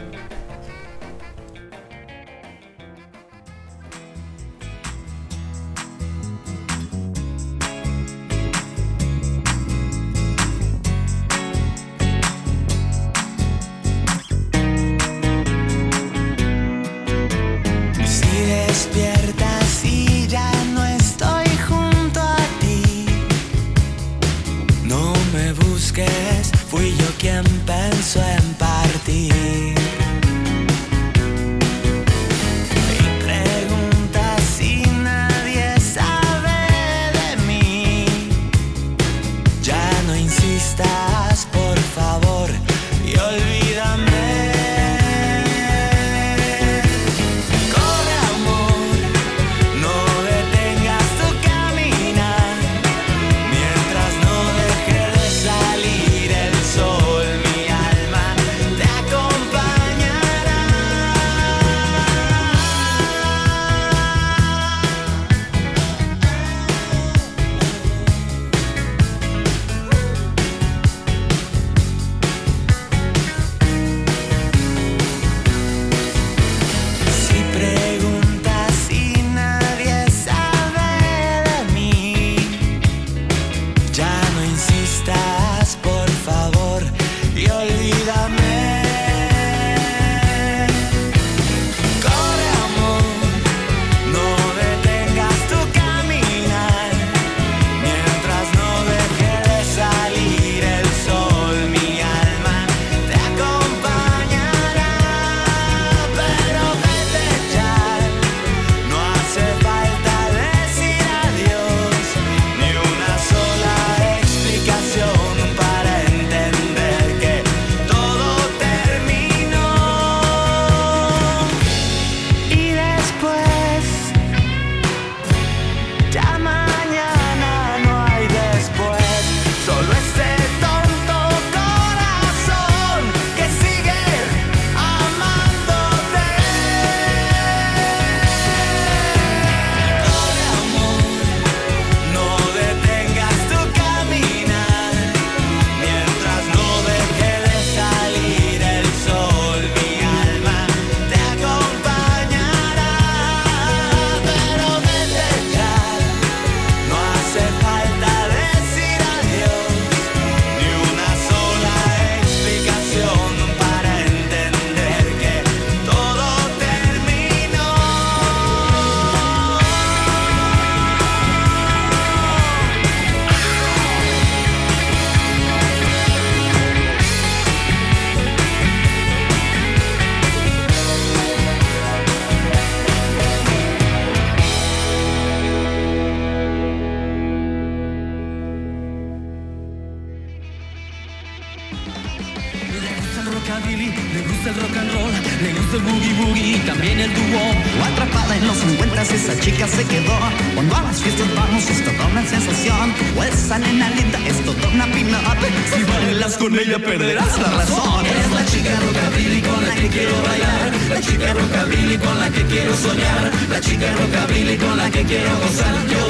Con ella perderás la razón. Es la chica rockabilly con la que quiero bailar. La chica rockabilly con la que quiero soñar. La chica rockabilly con la que quiero gozar yo.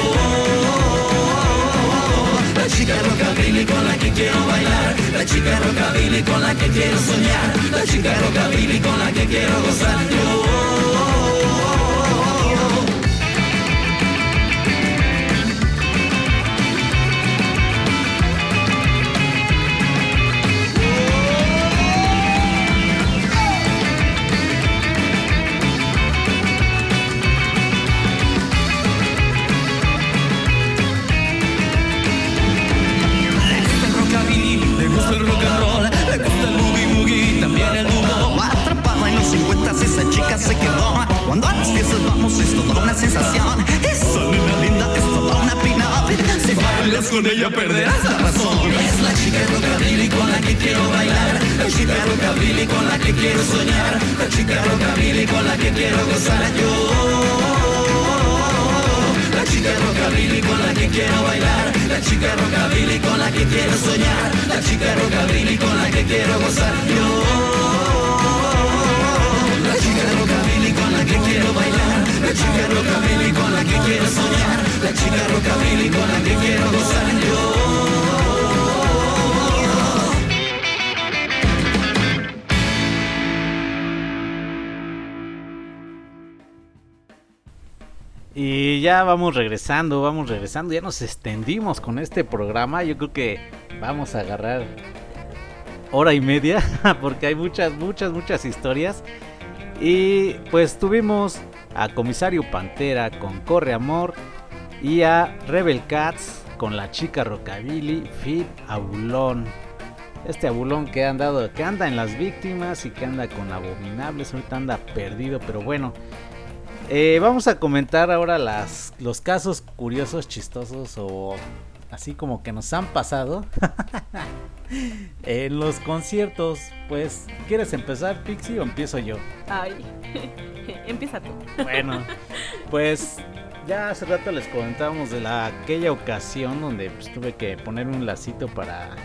La chica rockabilly con la que quiero bailar La chica rockabilly con la que quiero soñar La chica rockabilly con la que quiero gozar yo con ella perderás la razón. Es la chica rockabilly con la que quiero bailar. La chica rockabilly con la que quiero soñar. La chica rockabilly con la que quiero gozar yo. La chica rockabilly con la que quiero bailar La chica rockabilly con la que quiero soñar La chica rockabilly con la que quiero gozar yo La chica rockabilly con la que quiero bailar La chica rockabilly con la que quiero soñar. La chica rockabilly con la que quiero gozar yo. Y ya vamos regresando, vamos regresando, ya nos extendimos con este programa, yo creo que vamos a agarrar hora y media porque hay muchas, muchas, muchas historias. Y pues tuvimos a Comisario Pantera con Corre Amor y a Rebel Cats con la chica Rockabilly Fit Abulón. Este abulón que ha andado, que anda en las víctimas y que anda con abominables, ahorita anda perdido, pero bueno. Eh, vamos a comentar ahora las, los casos curiosos, chistosos o así como que nos han pasado en los conciertos. Pues, ¿quieres empezar, Pixie, o empiezo yo? Ay, empieza tú. Bueno, pues ya hace rato les comentábamos de la aquella ocasión donde pues, tuve que ponerme un lacito para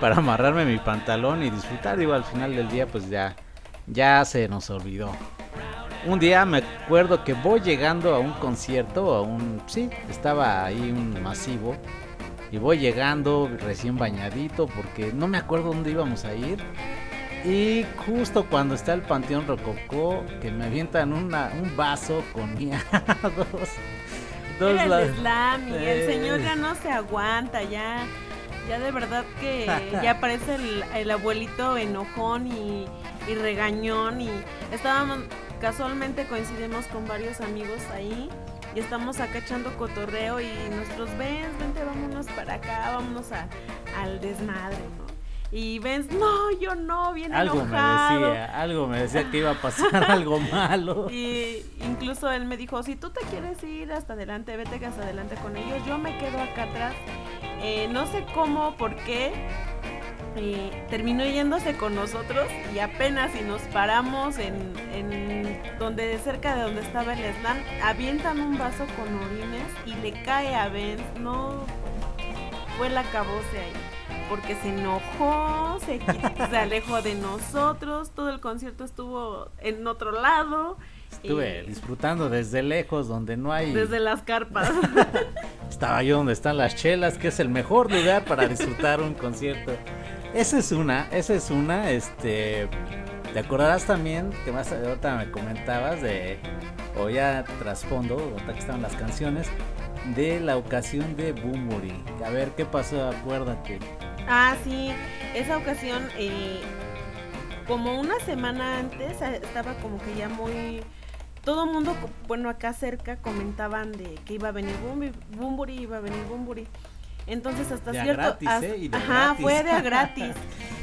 para amarrarme mi pantalón y disfrutar. Digo, al final del día, pues ya ya se nos olvidó. Un día me acuerdo que voy llegando a un concierto, a un sí, estaba ahí un masivo y voy llegando recién bañadito porque no me acuerdo dónde íbamos a ir. Y justo cuando está el Panteón Rococó, que me avientan una, un vaso con miados. Dos Era la- el slam y el señor ya no se aguanta, ya, ya de verdad que ya parece el, el abuelito enojón y, y regañón y estábamos, casualmente coincidimos con varios amigos ahí y estamos acá echando cotorreo y nuestros ven, vente, vámonos para acá, vámonos a, al desmadre, ¿no? Y Benz, no, yo no, bien Algo me enojado. decía, algo me decía que iba a pasar algo malo. Y incluso él me dijo, si tú te quieres ir hasta adelante, vete hasta adelante con ellos, yo me quedo acá atrás. Eh, no sé cómo, por qué, eh, terminó yéndose con nosotros y apenas si nos paramos en, en donde cerca de donde estaba el slam, avientan un vaso con orines y le cae a Ben, no fue la cabose ahí. Porque se enojó, se, se alejó de nosotros, todo el concierto estuvo en otro lado. Estuve y- disfrutando desde lejos donde no hay... desde las carpas. Estaba yo donde están las chelas, que es el mejor lugar para disfrutar un concierto. Esa es una, esa es una, este... ¿Te acordarás también que más ahorita me comentabas de, o ya trasfondo, ahorita que estaban las canciones, de la ocasión de Boombury? A ver, ¿qué pasó? Acuérdate. Ah, sí, esa ocasión, eh, como una semana antes, eh, estaba como que ya muy... Todo el mundo, bueno, acá cerca comentaban de que iba a venir Bumburi, iba a venir Bumburi. Entonces hasta De cierto... gratis, hasta- ¿eh? Y de ajá, gratis. fue de a gratis.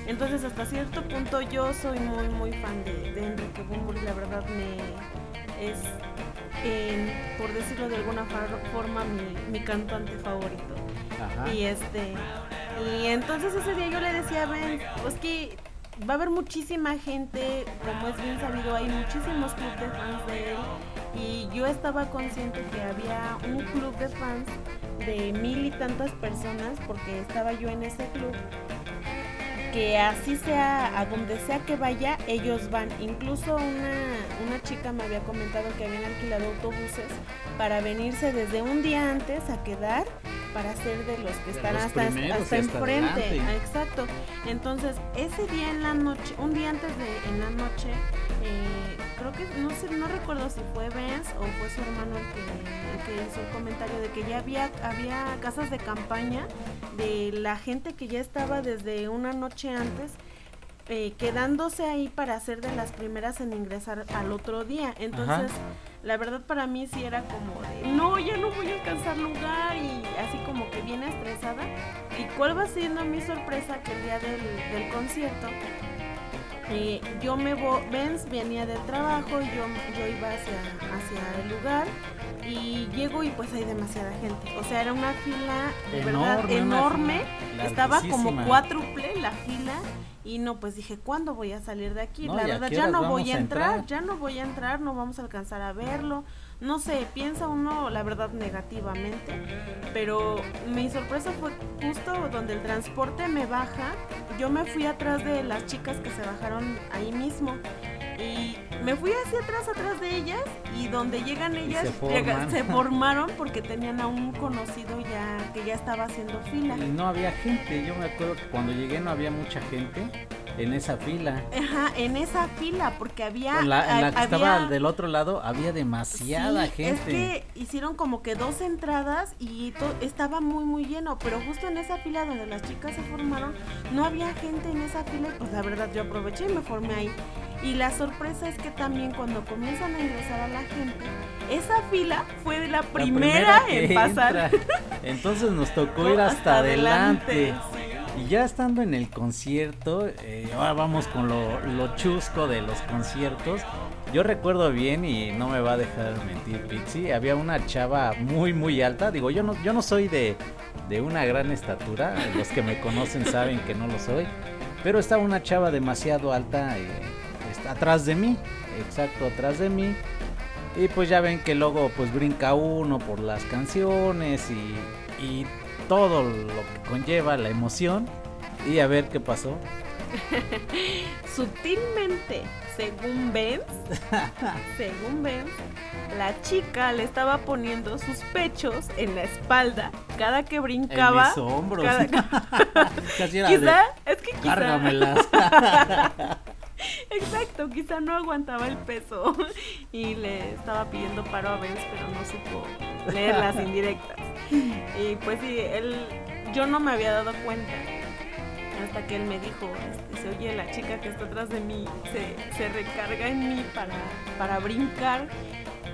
Entonces hasta cierto punto yo soy muy, muy fan de, de Enrique Bumburi, la verdad me... es, eh, por decirlo de alguna forma, mi, mi cantante favorito. Y este, y entonces ese día yo le decía a Ben, pues que va a haber muchísima gente, como es bien sabido, hay muchísimos clubes de fans de él. Y yo estaba consciente que había un club de fans de mil y tantas personas, porque estaba yo en ese club. Que así sea, a donde sea que vaya, ellos van. Incluso una, una chica me había comentado que habían alquilado autobuses para venirse desde un día antes a quedar para ser de los que De están los hasta, hasta enfrente. Ah, Exacto. Entonces, ese día en la noche, un día antes de en la noche, eh, creo que no sé, no recuerdo si fue Benz o fue su hermano el que, el que hizo el comentario de que ya había, había casas de campaña de la gente que ya estaba desde una noche antes eh, quedándose ahí para ser de las primeras en ingresar al otro día. Entonces, la verdad para mí sí era como de, no, ya no voy a alcanzar lugar y así como que bien estresada. ¿Y cuál va siendo mi sorpresa que el día del, del concierto? Eh, yo me voy, Benz venía del trabajo y yo, yo iba hacia, hacia el lugar y llego y pues hay demasiada gente. O sea, era una fila de verdad Enorme, una enorme. fila Estaba como cuádruple la fila y no, pues dije, ¿cuándo voy a salir de aquí? No, la ¿y a verdad, ya no voy a a entrar, entrar? ya no voy a entrar, no vamos a alcanzar a verlo. No sé, piensa uno, la verdad, negativamente, pero mi sorpresa fue justo donde el transporte me baja. Yo me fui atrás de las chicas que se bajaron ahí mismo Y me fui hacia atrás, atrás de ellas, y donde llegan ellas, se forman. llega- se formaron porque tenían a un conocido ya que ya estaba haciendo fila. Y no había gente. Yo me acuerdo que cuando llegué no había mucha gente en esa fila. Ajá, en esa fila, porque había. En la, en la que estaba del otro lado había demasiada Sí, gente. Es que hicieron como que dos entradas y to- estaba muy muy lleno, pero justo en esa fila donde las chicas se formaron, no había gente en esa fila pues la verdad yo aproveché y me formé ahí. Y la sorpresa es que también cuando comienzan a ingresar a la gente, esa fila fue de la La primera, en pasar. entra. Entonces nos tocó ir hasta, hasta adelante. adelante, Y ya estando en el concierto, eh, ahora vamos con lo, chusco de los conciertos. Yo recuerdo bien y no me va a dejar mentir Pixie, había una chava muy muy alta, digo yo no yo no soy de, de una gran estatura, los que me conocen saben que no lo soy, pero estaba una chava demasiado alta eh, atrás de mí, exacto atrás de mí. Y pues ya ven que luego pues brinca uno por las canciones y todo lo que conlleva la emoción. Y a ver qué pasó. Sutilmente, según Benz, según Benz, la chica le estaba poniendo sus pechos en la espalda cada que brincaba. En mis hombros. cada- quizá, de, es que quizá. Cárgamelas. Exacto, quizá no aguantaba el peso y le estaba pidiendo paro a Benz, pero no supo leer las indirectas. Y pues sí, él, yo no me había dado cuenta hasta que él me dijo, este, se oye la chica que está atrás de mí, se, se recarga en mí para, para brincar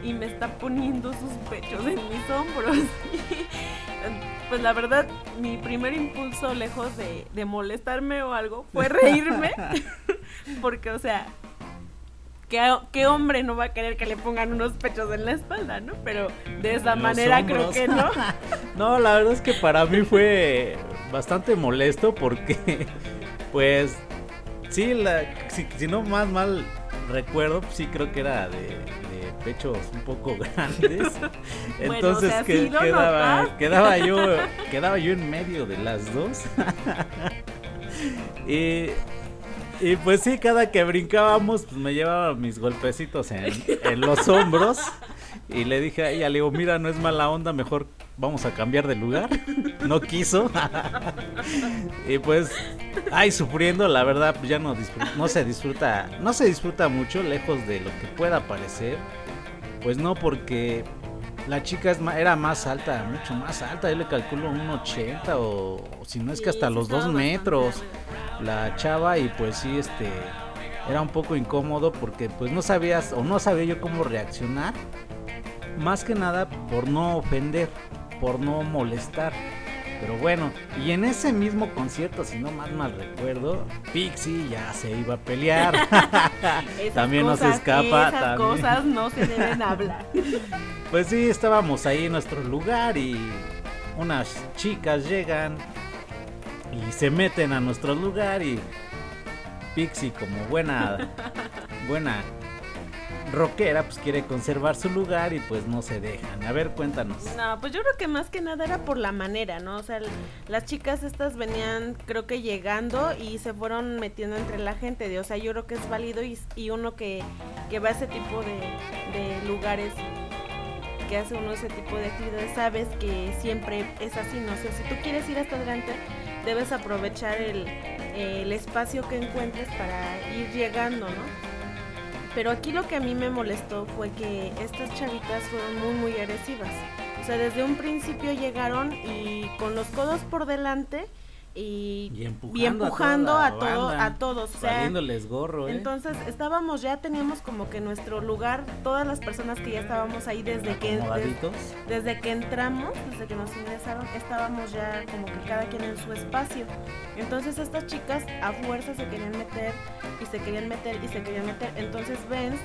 y me está poniendo sus pechos en mis hombros. pues la verdad, mi primer impulso, lejos de, de molestarme o algo, fue reírme. Porque, o sea, ¿qué, qué hombre no va a querer que le pongan unos pechos en la espalda, no? Pero de esa Los manera creo que no. No, la verdad es que para mí fue bastante molesto porque, pues, sí, la, si, si no más mal recuerdo, pues sí creo que era de pechos un poco grandes. Bueno, Entonces o sea, que- sí quedaba, quedaba yo, quedaba yo en medio de las dos. y, y pues sí, cada que brincábamos, pues me llevaba mis golpecitos en, en los hombros. Y le dije a ella, le digo, mira, no es mala onda, mejor vamos a cambiar de lugar. No quiso. y pues, ay, sufriendo, la verdad, pues ya no, no se disfruta, no se disfruta mucho, lejos de lo que pueda parecer. Pues no, porque la chica es era más alta, mucho más alta. Yo le calculo un 80 o, o si no es que hasta sí los dos metros. La chava y pues sí, este, era un poco incómodo porque pues no sabías o no sabía yo cómo reaccionar. Más que nada por no ofender, por no molestar. Pero bueno, y en ese mismo concierto, si no más mal recuerdo, Pixie ya se iba a pelear. También no se cosas- escapa. Esas también. cosas no se deben hablar. Pues sí, estábamos ahí en nuestro lugar y unas chicas llegan y se meten a nuestro lugar y Pixie como buena buena rockera pues quiere conservar su lugar y pues no se dejan. A ver, cuéntanos. No, pues yo creo que más que nada era por la manera, ¿no? O sea, las chicas estas venían, creo que llegando y se fueron metiendo entre la gente. De, o sea, yo creo que es válido y, uno que, que va a ese tipo de, lugares que hace uno ese tipo de actividades, sabes que siempre es así, ¿no? O sea, si tú quieres ir hasta adelante, debes aprovechar el espacio que encuentres para ir llegando, ¿no? Pero aquí lo que a mí me molestó fue que estas chavitas fueron muy, muy agresivas. O sea, desde un principio llegaron y con los codos por delante y, Y empujando, y empujando a, a, toda todo, banda, a todos. O sea, gorro, ¿eh? entonces estábamos, ya teníamos como que nuestro lugar, todas las personas que ya estábamos ahí desde que, des- desde que entramos, desde que nos ingresaron, estábamos ya como que cada quien en su espacio. Entonces estas chicas a fuerza se querían meter y se querían meter y se querían meter. Entonces Benz,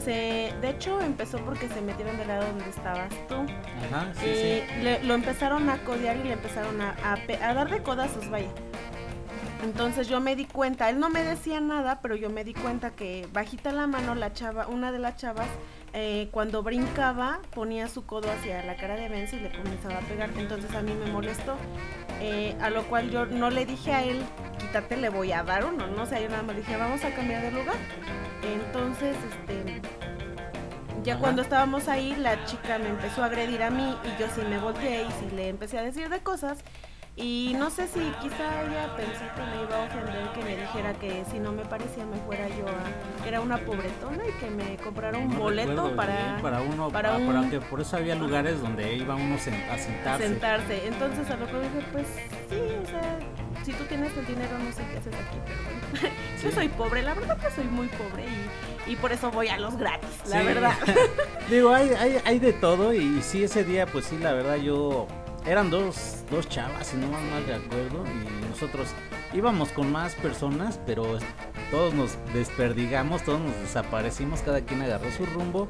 se, de hecho empezó porque se metieron del lado donde estabas tú. Ajá, sí, y sí. le- lo empezaron a codear y le empezaron a, a a dar de codazos, vaya. Entonces yo me di cuenta, él no me decía nada, pero yo me di cuenta que bajita la mano la chava, una de las chavas, eh, cuando brincaba ponía su codo hacia la cara de Benz y le comenzaba a pegar. Entonces a mí me molestó, eh, a lo cual yo no le dije a él, quítate, le voy a dar uno, no sé, yo nada más le dije, vamos a cambiar de lugar. Entonces, este, ya cuando estábamos ahí, la chica me empezó a agredir a mí y yo sí me volteé y sí le empecé a decir de cosas. Y no sé si quizá ella pensó que me iba a ofender que me dijera que si no me parecía me fuera yo a... que era una pobretona y que me comprara un No boleto recuerdo para... para uno para para, un- para que por eso había lugares donde iba uno sen- a sentarse sentarse. Entonces a lo que dije, pues sí, o sea, si tú tienes el dinero no sé qué haces aquí, pero bueno. Yo Sí. soy pobre, la verdad que soy muy pobre y, y por eso voy a los gratis, la Sí. verdad. digo hay, hay, hay de todo y, sí ese día pues sí la verdad yo eran dos, dos chavas si no mal acuerdo y nosotros íbamos con más personas pero todos nos desperdigamos todos nos desaparecimos cada quien agarró su rumbo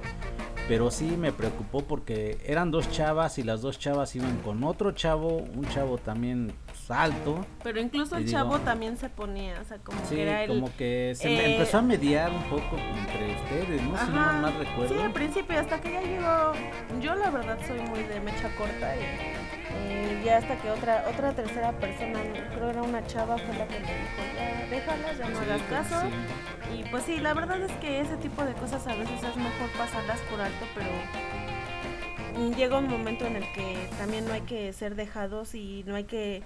pero sí me preocupó porque eran dos chavas y las dos chavas iban con otro chavo un chavo también alto Pero incluso el digo- chavo también se ponía, o sea, como Sí, que era el... como que se eh, empezó a mediar un poco entre ustedes, ¿no? Si no mal recuerdo. Sí, al principio, hasta que ya llegó. Yo, la verdad, soy muy de mecha corta y eh, ya hasta que otra otra tercera persona, creo era una chava, fue la que me dijo: Ya, déjalas, ya no hagas que caso. sí. Y pues sí, la verdad es que ese tipo de cosas a veces es mejor pasarlas por alto, pero llega un momento en el que también no hay que ser dejados y no hay que.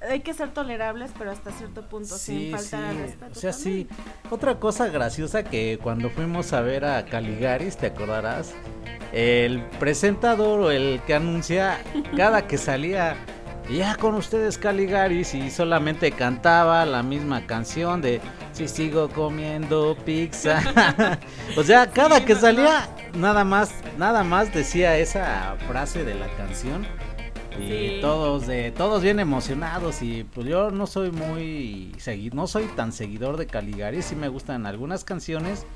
Hay que ser tolerables, pero hasta cierto punto, sin faltar al respeto. O sea, sí. Otra cosa graciosa que cuando fuimos a ver a Caligaris, te acordarás, el presentador o el que anuncia cada que salía, ya con ustedes Caligaris y solamente cantaba la misma canción de si sigo comiendo pizza. o sea, cada Sí, que salía nada más nada más decía esa frase de la canción. Y Sí. todos de todos bien emocionados y pues yo no soy muy segui- no soy tan seguidor de Caligari, sí me gustan algunas canciones,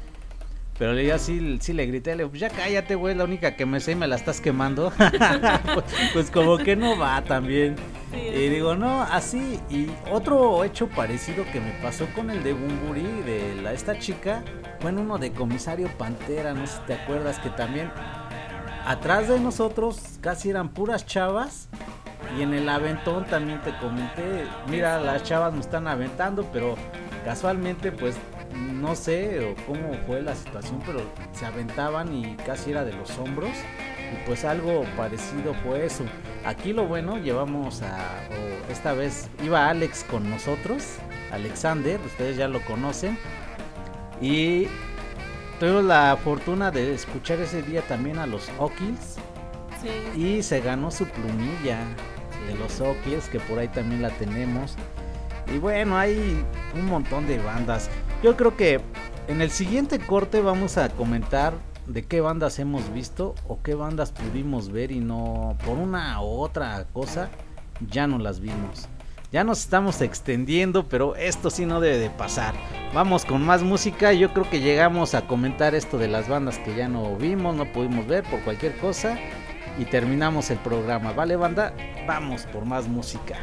pero le sí, sí le grité, le, pues ya cállate, güey, la única que me sé y me la estás quemando. pues, pues como que no va también. Sí, Y digo, no, así. Y otro hecho parecido que me pasó con el de Bumburi, de la, esta chica, fue en uno de Comisario Pantera, no sé si te acuerdas, que también atrás de nosotros casi eran puras chavas. Y en el aventón también te comenté, mira, las chavas me están aventando, pero casualmente pues no sé cómo fue la situación, pero se aventaban y casi era de los hombros. Y pues algo parecido fue eso. Aquí lo bueno, llevamos a, esta vez iba Alex con nosotros, Alexander, ustedes ya lo conocen. Y tuvimos la fortuna de escuchar ese día también a los O'Kills sí. y se ganó su plumilla de los O'Kills, que por ahí también la tenemos. Y bueno, hay un montón de bandas. Yo creo que en el siguiente corte vamos a comentar de qué bandas hemos visto o qué bandas pudimos ver y no por una u otra cosa ya no las vimos. Ya nos estamos extendiendo, pero esto sí no debe de pasar. Vamos con más música. Yo creo que llegamos a comentar esto de las bandas que ya no vimos, no pudimos ver por cualquier cosa. Y terminamos el programa. ¿Vale, banda? Vamos por más música.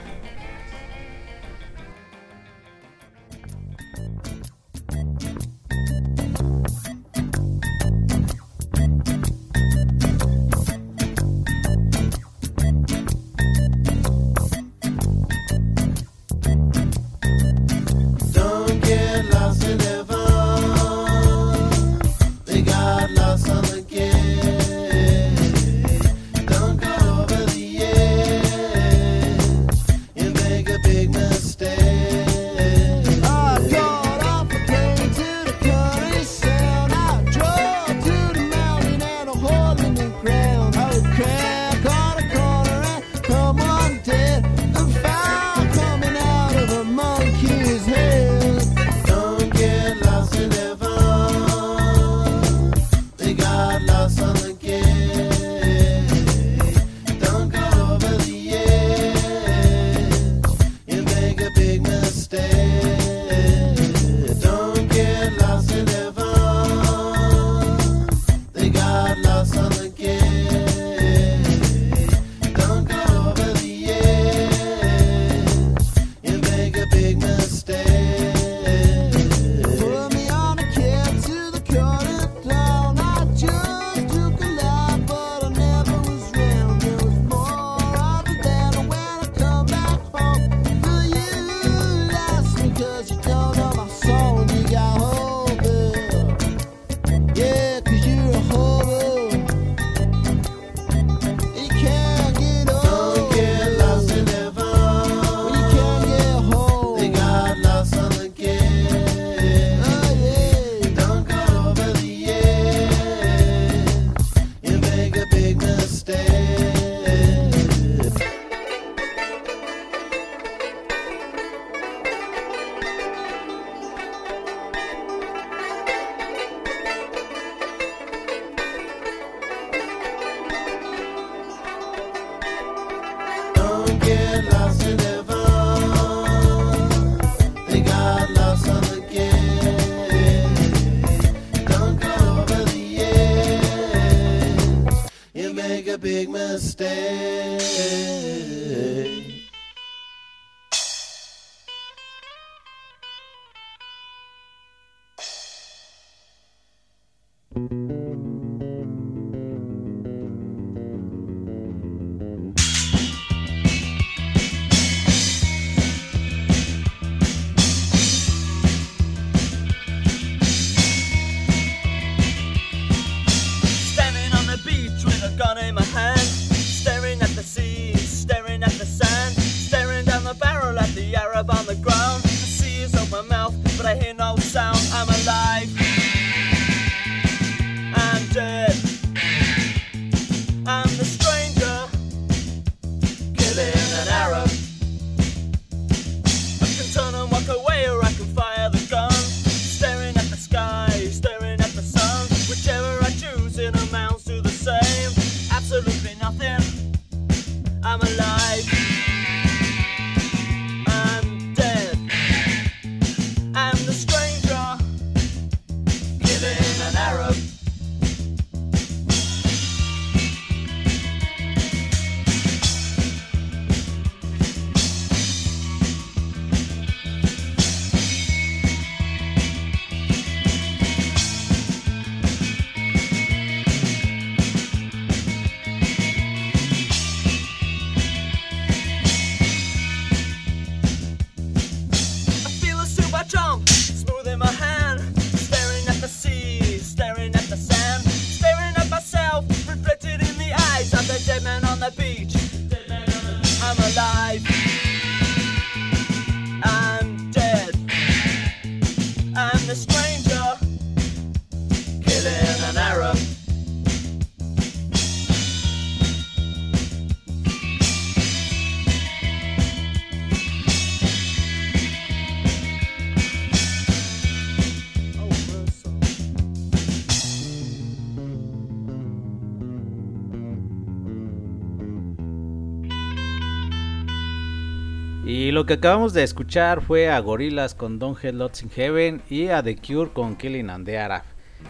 Lo que acabamos de escuchar fue a Gorillaz con Don't Head Lots in Heaven y a The Cure con Killing and the Arab.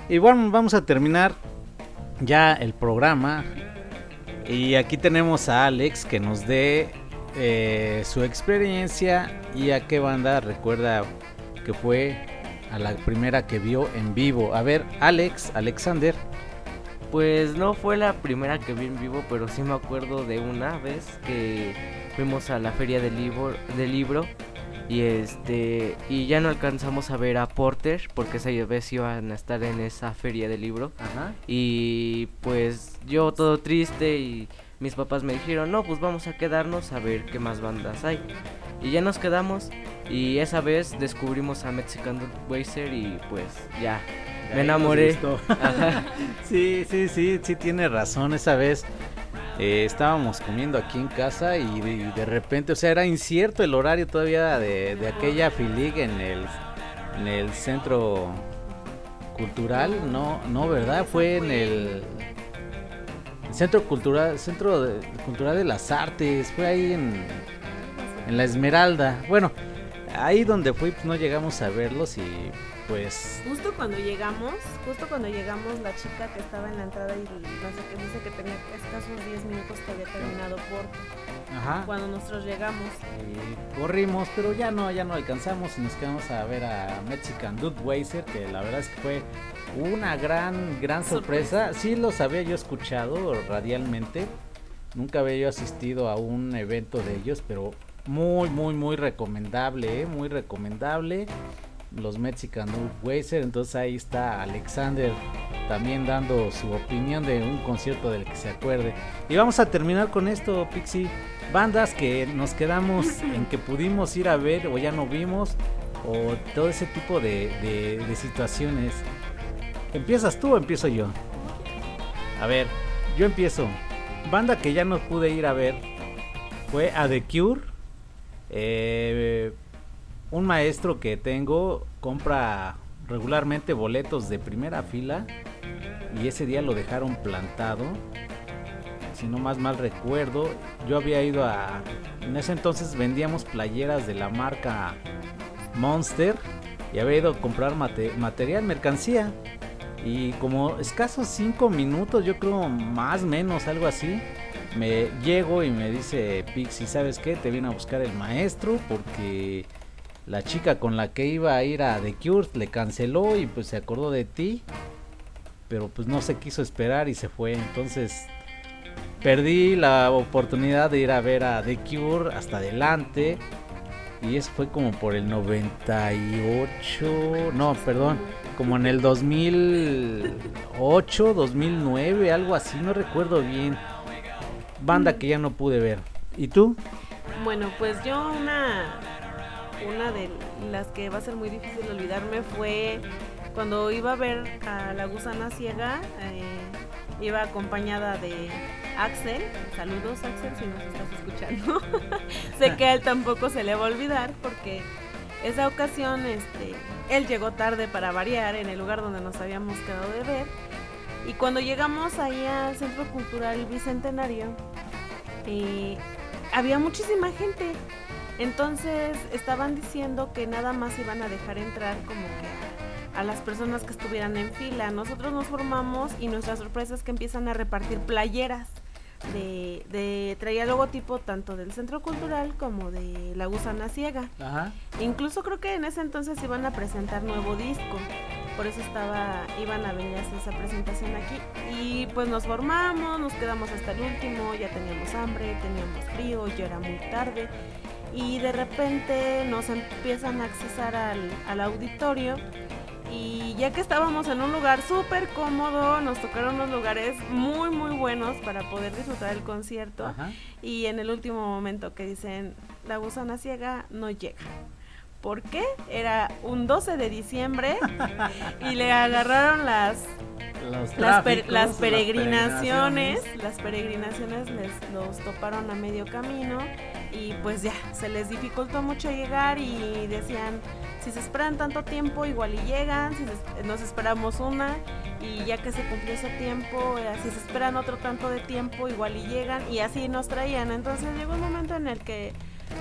Y bueno, vamos a terminar ya el programa. Y aquí tenemos a Alex que nos dé eh, su experiencia y a qué banda recuerda que fue a la primera que vio en vivo. A ver, Alex, Alexander. Pues no fue la primera que vi en vivo, pero sí me acuerdo de una vez que fuimos a la feria del libro, del libro y este y ya no alcanzamos a ver a Porter porque esa vez iban a estar en esa feria del libro Ajá. y pues yo todo triste y mis papás me dijeron no pues vamos a quedarnos a ver qué más bandas hay y ya nos quedamos y esa vez descubrimos a Mexican Wazer y pues ya me enamoré. Ajá. sí, sí, sí, sí tiene razón. Esa vez eh, estábamos comiendo aquí en casa y de, repente, o sea, era incierto el horario todavía de, de aquella filig en el, en el centro cultural. No, no, ¿verdad? Fue en el, centro cultural, centro cultural de las artes. Fue ahí en, en la Esmeralda. Bueno, ahí donde fui, pues no llegamos a verlos y pues Justo cuando llegamos, justo cuando llegamos, la chica que estaba en la entrada y no sé qué dice que tenía escasos 10 minutos que había terminado por Ajá. cuando nosotros llegamos. Y corrimos, pero ya no, ya no alcanzamos y nos quedamos a ver a Mexican Dude Wazer, que la verdad es que fue una gran, gran sorpresa. Sí los había yo escuchado radialmente, nunca había yo asistido a un evento de ellos, pero muy, muy, muy recomendable, ¿eh? muy recomendable. Los Mexican Dude Wazer, entonces ahí está Alexander también dando su opinión de un concierto del que se acuerde. Y vamos a terminar con esto, Pixie. Bandas que nos quedamos en que pudimos ir a ver o ya no vimos, o todo ese tipo de, de- de situaciones. ¿Empiezas tú o empiezo yo? A ver, yo empiezo. Banda que ya no pude ir a ver fue a The Cure. Eh, un maestro que tengo compra regularmente boletos de primera fila y ese día lo dejaron plantado. Si no más mal recuerdo, yo había ido a... En ese entonces vendíamos playeras de la marca Monster y había ido a comprar mate- material, mercancía. Y como escasos 5 minutos, yo creo más menos, algo así, Me llego y me dice Pixie, ¿sabes qué? Te vine a buscar el maestro porque la chica con la que iba a ir a The Cure le canceló y pues se acordó de ti. Pero pues no se quiso esperar y se fue. Entonces perdí la oportunidad de ir a ver a The Cure hasta adelante. Y eso fue como por el 98. No, perdón. Como en el 2008, 2009, algo así. No recuerdo bien. Banda que ya no pude ver. ¿Y tú? Bueno, pues yo una una de las que va a ser muy difícil olvidarme fue cuando iba a ver a la gusana ciega, eh, iba acompañada de Axel. Saludos Axel si nos estás escuchando. sé que a él tampoco se le va a olvidar porque esa ocasión este, él llegó tarde para variar en el lugar donde nos habíamos quedado de ver. Y cuando llegamos ahí al Centro Cultural Bicentenario, eh, había muchísima gente. Entonces estaban diciendo que nada más iban a dejar entrar como que a, las personas que estuvieran en fila. Nosotros nos formamos y nuestra sorpresa es que empiezan a repartir playeras. De, de traía logotipo tanto del centro cultural como de la gusana ciega. Ajá. Incluso creo que en ese entonces iban a presentar nuevo disco. Por eso estaba, iban a venir a hacer esa presentación aquí. Y pues nos formamos, nos quedamos hasta el último, ya teníamos hambre, teníamos frío, ya era muy tarde. Y de repente nos empiezan a accesar al, al auditorio. Y ya que estábamos en un lugar súper cómodo, nos tocaron unos lugares muy, muy buenos para poder disfrutar el concierto. Ajá. Y en el último momento que dicen, la gusana ciega no llega. ¿Por qué? Era un 12 de diciembre y le agarraron las per- tráficos, las peregrinaciones, peregrinaciones. las peregrinaciones les los toparon a medio camino y pues ya se les dificultó mucho llegar y decían si se esperan tanto tiempo igual y llegan, si se- nos esperamos una y ya que se cumplió ese tiempo, eh, si se esperan otro tanto de tiempo igual y llegan y así nos traían. Entonces llegó un momento en el que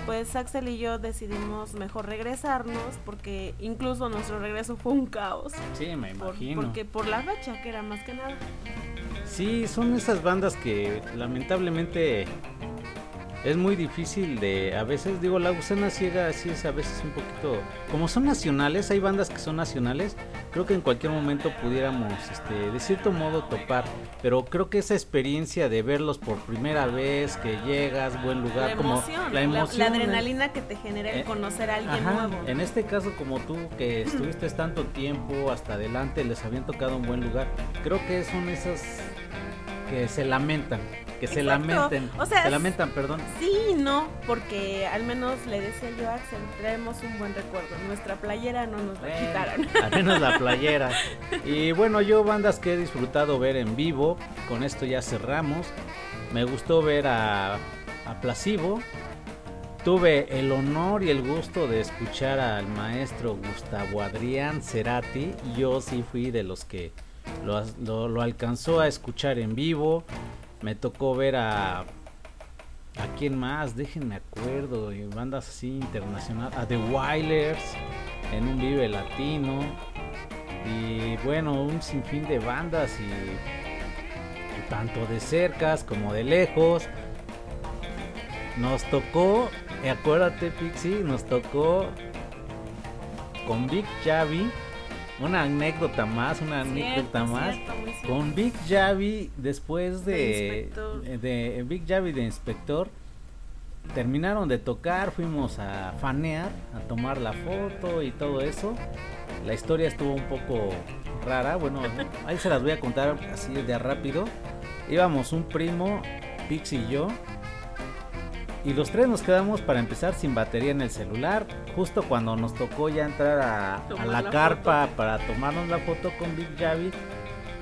pues Axel y yo decidimos mejor regresarnos porque incluso nuestro regreso fue un caos. Sí, me Por- imagino. porque por la fecha que era más que nada. Sí, son esas bandas que lamentablemente es muy difícil de, a veces digo, la gusana ciega sí es a veces un poquito, como son nacionales, hay bandas que son nacionales, creo que en cualquier momento pudiéramos, este, de cierto modo topar, pero creo que esa experiencia de verlos por primera vez, que llegas, buen lugar, la como emoción, la la, emoción, la eh, adrenalina que te genera el Eh, conocer a alguien Ajá, nuevo. En este caso, como tú, que estuviste tanto tiempo hasta adelante, les habían tocado un buen lugar. Creo que son esas que se lamentan, que se lamenten, O sea, se lamentan, perdón. Sí no, porque al menos le decía yo a Axel, traemos un buen recuerdo. Nuestra playera no nos la quitaron. Al menos la playera. Y bueno, yo bandas que he disfrutado ver en vivo, con esto ya cerramos. Me gustó ver a, a Placebo. Tuve el honor y el gusto de escuchar al maestro Gustavo Adrián Cerati. Yo sí fui de los que lo, lo- lo alcanzó a escuchar en vivo. Me tocó ver a... ¿A quién más? Déjenme acuerdo. y bandas así internacionales. A The Wailers en un Vive Latino. Y bueno, un sinfín de bandas y, tanto de cercas como de lejos. Nos tocó, acuérdate Pixie, nos tocó con Big Javi. Una anécdota más, una anécdota más. cierto. Con Big Javi, después De de, Inspector. de Big Javi de Inspector, terminaron de tocar, fuimos a fanear, a tomar la foto y todo eso. La historia estuvo un poco rara, bueno, ahí se las voy a contar así de rápido. Íbamos un primo, Pix y yo, y los tres nos quedamos para empezar sin batería en el celular. Justo cuando nos tocó ya entrar a, a la, la carpa para tomarnos la foto con Big Javi,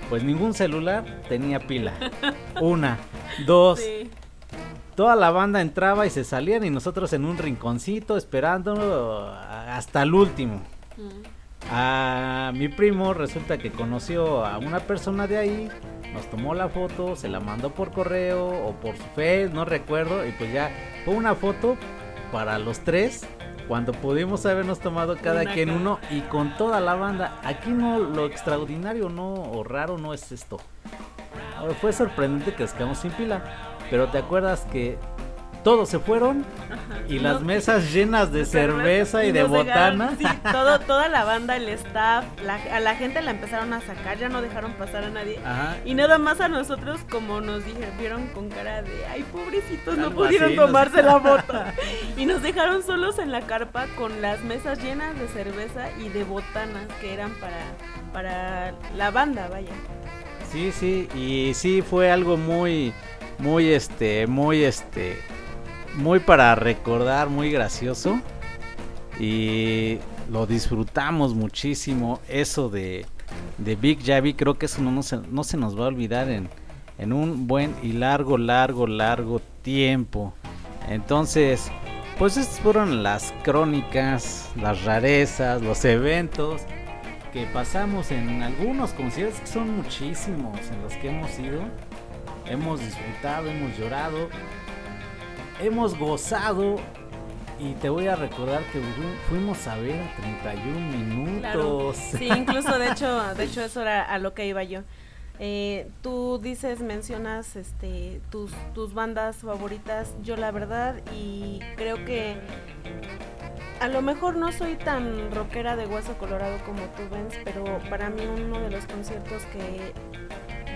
pues ningún celular tenía pila. Una, dos, Sí. Toda la banda entraba y se salían y nosotros en un rinconcito esperando hasta el último. Mm. A mi primo resulta que conoció a una persona de ahí, nos tomó la foto, se la mandó por correo o por su face, no recuerdo, y pues ya fue una foto para los tres cuando pudimos habernos tomado cada Una quien uno y con toda la banda. Aquí no, lo extraordinario no o raro no es esto. Ahora, Fue sorprendente que nos quedamos sin pila. pero te acuerdas que todos se fueron y las mesas llenas de cerveza y de botana. sí, todo, toda la banda, el staff, la- a la gente la empezaron a sacar, ya no dejaron pasar a nadie. Ajá. Y nada más a nosotros, como nos dijeron, vieron con cara de, ay, pobrecitos, no Algo pudieron así, nos- tomarse la foto. y nos dejaron solos en la carpa con las mesas llenas de cerveza y de botanas que eran para, para la banda, vaya. Sí, sí, y sí fue algo muy, muy, este, muy, este, muy para recordar, muy gracioso. Y lo disfrutamos muchísimo. Eso de, de Big Javi, creo que eso no, no se, no se nos va a olvidar en, en un buen y largo, largo, largo tiempo. Entonces, pues estas fueron las crónicas, las rarezas, los eventos que pasamos en algunos conciertos que son muchísimos en los que hemos ido. Hemos disfrutado, hemos llorado, hemos gozado y te voy a recordar que fu- fuimos a ver a 31 Claro. minutos. Sí, incluso de hecho, de hecho eso era a lo que iba yo. Eh, tú dices, mencionas este tus, tus bandas favoritas. Yo la verdad y creo que a lo mejor no soy tan rockera de hueso colorado como tú Benz, pero para mí uno de los conciertos que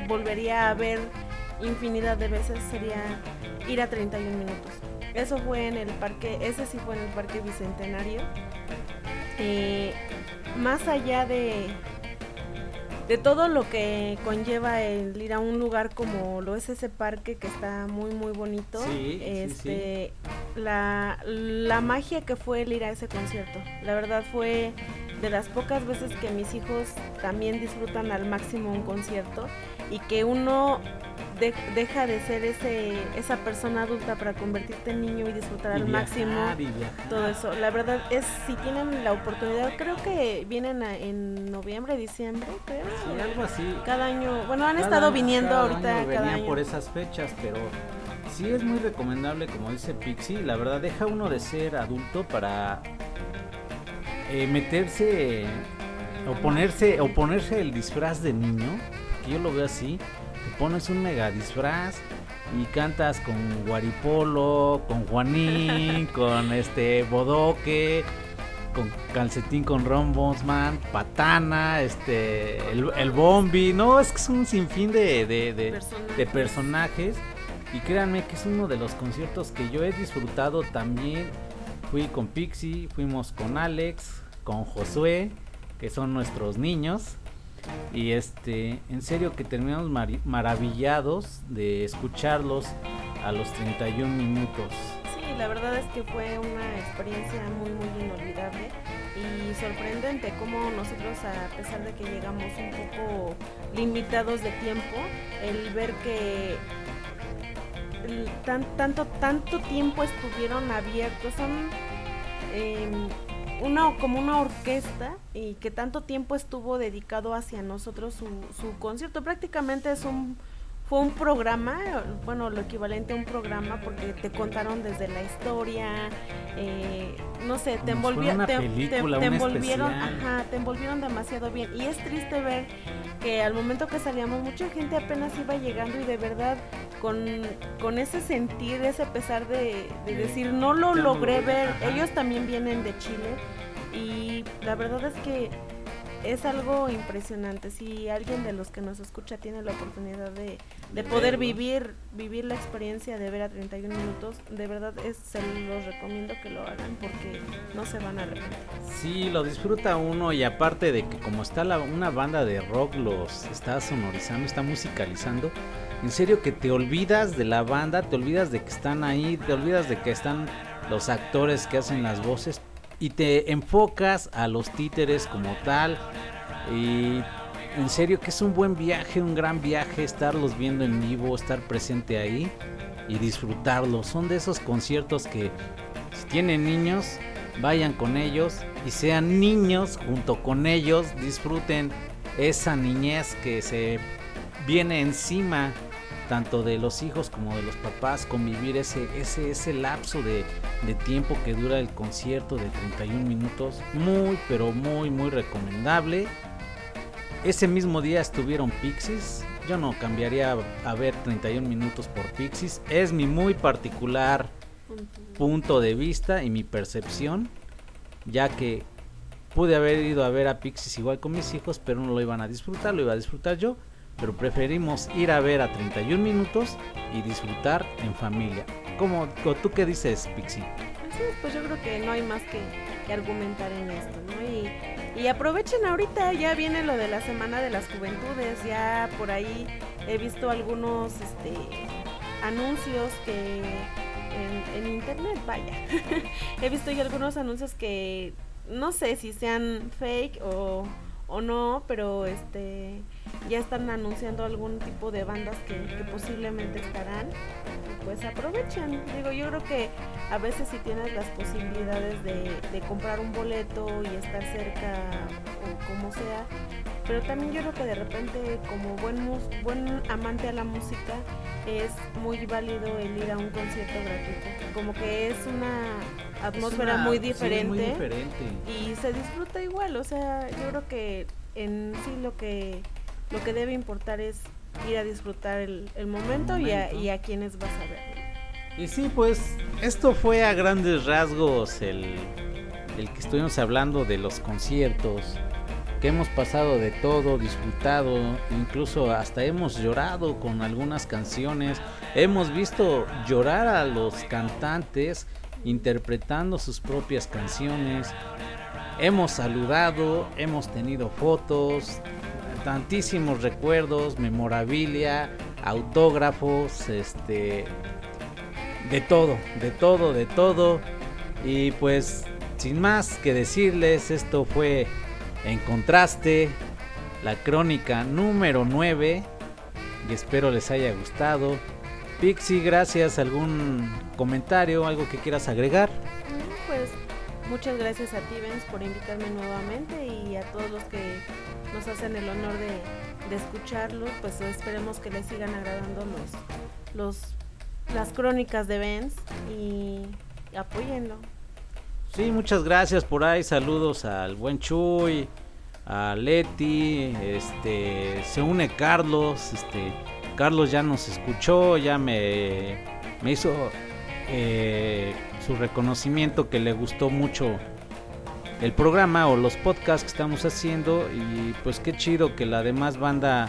volvería a ver infinidad de veces sería ir a 31 minutos. Eso fue en el parque, ese sí fue en el parque bicentenario. Eh, más allá de de todo lo que conlleva el ir a un lugar como lo es ese parque que está muy muy bonito Sí, sí, este la la magia que fue el ir a ese concierto la verdad fue de las pocas veces que mis hijos también disfrutan al máximo un concierto y que uno de- deja de ser ese esa persona adulta para convertirte en niño y disfrutar Y al viajar, máximo todo eso. La verdad es si tienen la oportunidad, creo que vienen a- en noviembre, diciembre, creo. Sí, algo así. Cada año, bueno, han Cada- estado viniendo cada ahorita año cada año. por esas fechas, pero sí es muy recomendable, como dice Pixie, la verdad deja uno de ser adulto para eh, meterse o ponerse o ponerse el disfraz de niño, que yo lo veo así, te pones un mega disfraz y cantas con Guaripolo, con Juanín, con este Bodoque, con calcetín con Ron Bonsman, Patana, este, el, el Bombi, no, es que es un sinfín de, de, de- de personajes. Y créanme que es uno de los conciertos que yo he disfrutado también. Fui con Pixie, fuimos con Alex, con Josué, que son nuestros niños. Y este, en serio que terminamos maravillados de escucharlos a los 31 minutos. Sí, la verdad es que fue una experiencia muy, muy inolvidable y sorprendente como nosotros, a pesar de que llegamos un poco limitados de tiempo, el ver que tan, tanto, tanto tiempo estuvieron abiertos, son em, una, como una orquesta y que tanto tiempo estuvo dedicado hacia nosotros su, su concierto. Prácticamente es un fue un programa, bueno, lo equivalente a un programa porque te contaron desde la historia, eh, no sé, te, envolvieron, te, película, te envolvieron, ajá, te envolvieron demasiado bien. Y es triste ver que al momento que salíamos mucha gente apenas iba llegando y de verdad con, con ese sentir, ese pesar de, de De- decir no lo logré ver, ajá. ellos también vienen de Chile y la verdad es que es algo impresionante. Si alguien de los que nos escucha tiene la oportunidad de, de De poder vivir vivir la experiencia de ver a 31 minutos, de verdad es, se los recomiendo que lo hagan porque no se van a arrepentir. Sí, lo disfruta uno y aparte de que como está la- una banda de rock los está sonorizando, está musicalizando, en serio que te olvidas de la banda, te olvidas de que están ahí, te olvidas de que están los actores que hacen las voces y te enfocas a los títeres como tal y en serio que es un buen viaje, un gran viaje estarlos viendo en vivo, estar presente ahí y disfrutarlos. Son de esos conciertos que si tienen niños, vayan con ellos y sean niños junto con ellos, disfruten esa niñez que se viene encima tanto de los hijos como de los papás, convivir ese, ese, ese lapso de, de tiempo que dura el concierto de 31 minutos, muy pero muy muy recomendable. Ese mismo día estuvieron Pixies. yo no cambiaría a ver 31 minutos por Pixies. Es mi muy particular punto de vista y mi percepción, ya que pude haber ido a ver a Pixies igual con mis hijos, pero no lo iban a disfrutar, lo iba a disfrutar yo. Pero preferimos ir a ver a 31 minutos y disfrutar en familia. ¿Cómo, ¿Tú qué dices, Pixie? Así es, pues yo creo que no hay más que, argumentar en esto, ¿no? Y, y aprovechen ahorita, ya viene lo de la Semana de las Juventudes, ya por ahí he visto algunos este, anuncios que en, en internet, vaya, he visto ya algunos anuncios que no sé si sean fake o, o no, pero este ya están anunciando algún tipo de bandas que, que posiblemente estarán pues aprovechen. Digo, yo creo que a veces si tienes las posibilidades de, de comprar un boleto y estar cerca o como sea, pero también yo creo que de repente como buen mus- buen amante a la música es muy válido el ir a un concierto gratuito. Como que es una atmósfera una- muy sí, diferente muy diferente. y se disfruta igual, o sea, yo creo que en sí lo que lo que debe importar es ir a disfrutar el, el momento, Y, a, y a quienes vas a ver. Y sí, pues esto fue a grandes rasgos el, el que estuvimos hablando de los conciertos, que hemos pasado de todo, disfrutado, incluso hasta hemos llorado con algunas canciones, hemos visto llorar a los cantantes interpretando sus propias canciones, hemos saludado, hemos tenido fotos, tantísimos recuerdos, memorabilia, autógrafos, este de todo, de todo, de todo. Y pues sin más que decirles, esto fue en contraste la crónica número 9 y espero les haya gustado. Pixie, gracias, algún comentario, algo que quieras agregar. Mm, Pues muchas gracias a ti, Benz, por invitarme nuevamente y a todos los que nos hacen el honor de, de escucharlo. Pues esperemos que les sigan agradando los, las crónicas de Benz y apóyenlo. Sí, muchas gracias por ahí. Saludos al buen Chuy, a Leti, este, se une Carlos, este, Carlos ya nos escuchó, ya me, me hizo eh, su reconocimiento que le gustó mucho el programa o los podcasts que estamos haciendo y pues qué chido que la demás banda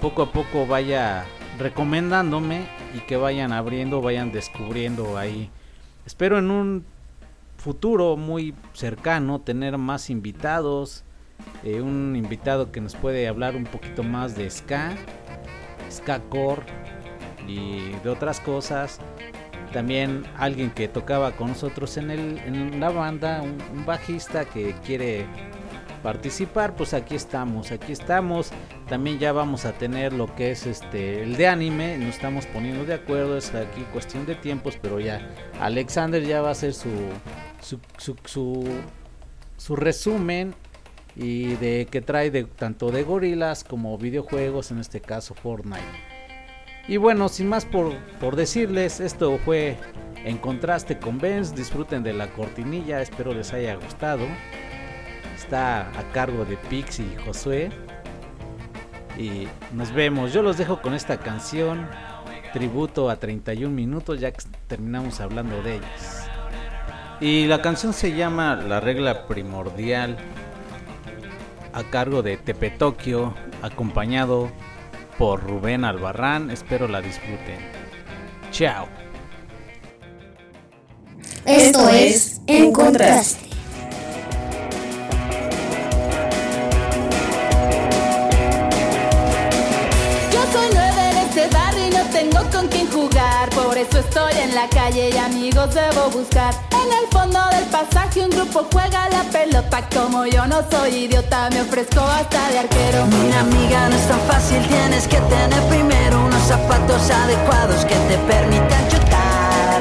poco a poco vaya recomendándome y que vayan abriendo, vayan descubriendo ahí. Espero en un futuro muy cercano tener más invitados, eh, un invitado que nos puede hablar un poquito más de ska, ska core y de otras cosas. También alguien que tocaba con nosotros en, el, la banda, un, un bajista que quiere participar, pues aquí estamos, aquí estamos. También ya vamos a tener lo que es este el de anime, nos estamos poniendo de acuerdo, es aquí cuestión de tiempos, pero ya Alexander ya va a hacer su su, su, su, su resumen y de que trae de tanto de gorilas como videojuegos, en este caso Fortnite. Y bueno, sin más por, por decirles, esto fue en contraste con Benz. Disfruten de la cortinilla, espero les haya gustado. Está a cargo de Pixie y Josué. Y nos vemos. Yo los dejo con esta canción, tributo a 31 minutos, ya que terminamos hablando de ellas. Y la canción se llama La regla primordial, a cargo de Tepe Tokio, acompañado por Rubén Albarrán. Espero la disfruten. Chao. Esto es En Contraste. Tengo con quién jugar. Por eso estoy en la calle y amigos debo buscar. En el fondo del pasaje un grupo juega la pelota. Como yo no soy idiota, me ofrezco hasta de arquero. Mira amiga, no es tan fácil, tienes que tener primero unos zapatos adecuados que te permitan chutar.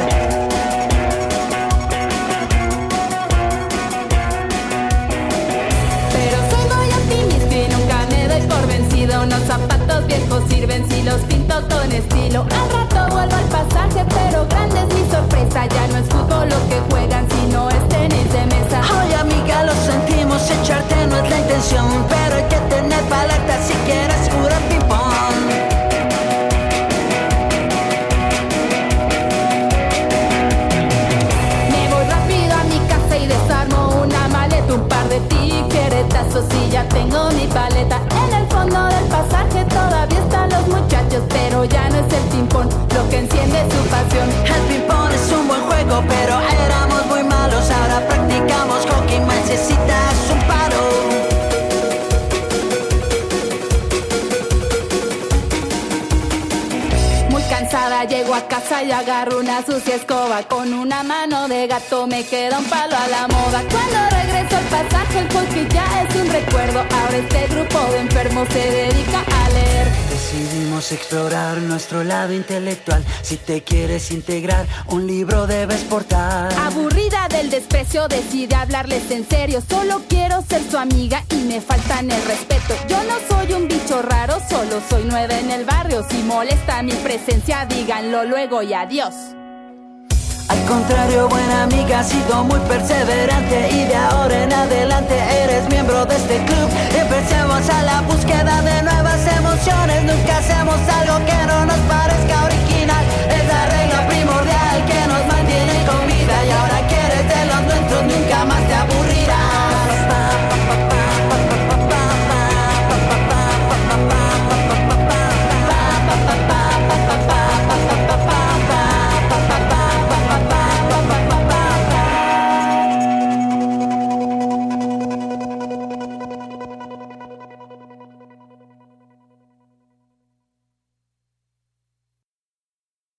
Pero soy muy optimista y nunca me doy por vencido. Unos zapatos los viejos sirven si los pinto con estilo. Al rato vuelvo al pasaje, pero grande es mi sorpresa. Ya no es fútbol lo que juegan, sino es tenis de mesa. Oye, amiga, lo sentimos, echarte no es la intención. Pero hay que tener paleta si quieres curar pipón. Me voy rápido a mi casa y desarmo una maleta, un par de tiros paso si ya tengo mi paleta. En el fondo del pasaje todavía están los muchachos, pero ya no es el ping-pong lo que enciende su pasión. El ping-pong es un buen juego, pero éramos muy malos. Ahora practicamos hockey, necesitas un paro. Llego a casa y agarro una sucia escoba. Con una mano de gato me queda un palo a la moda. Cuando regreso al pasaje el hockey ya es un recuerdo. Ahora este grupo de enfermos se dedica a leer. Decidimos explorar nuestro lado intelectual. Si te quieres integrar, un libro debes portar. Aburrida del desprecio, decide hablarles en serio. Solo quiero ser su amiga y me faltan el respeto. Yo no soy un bicho raro, solo soy nueva en el barrio. Si molesta mi presencia, díganlo luego y adiós. Al contrario, buena amiga, has sido muy perseverante y de ahora en adelante eres miembro de este club. Empecemos a la búsqueda de nuevas emociones, nunca hacemos algo que no nos parezca original. Es la regla primordial que nos mantiene con vida y ahora quieres de los nuestros nunca más te aburres.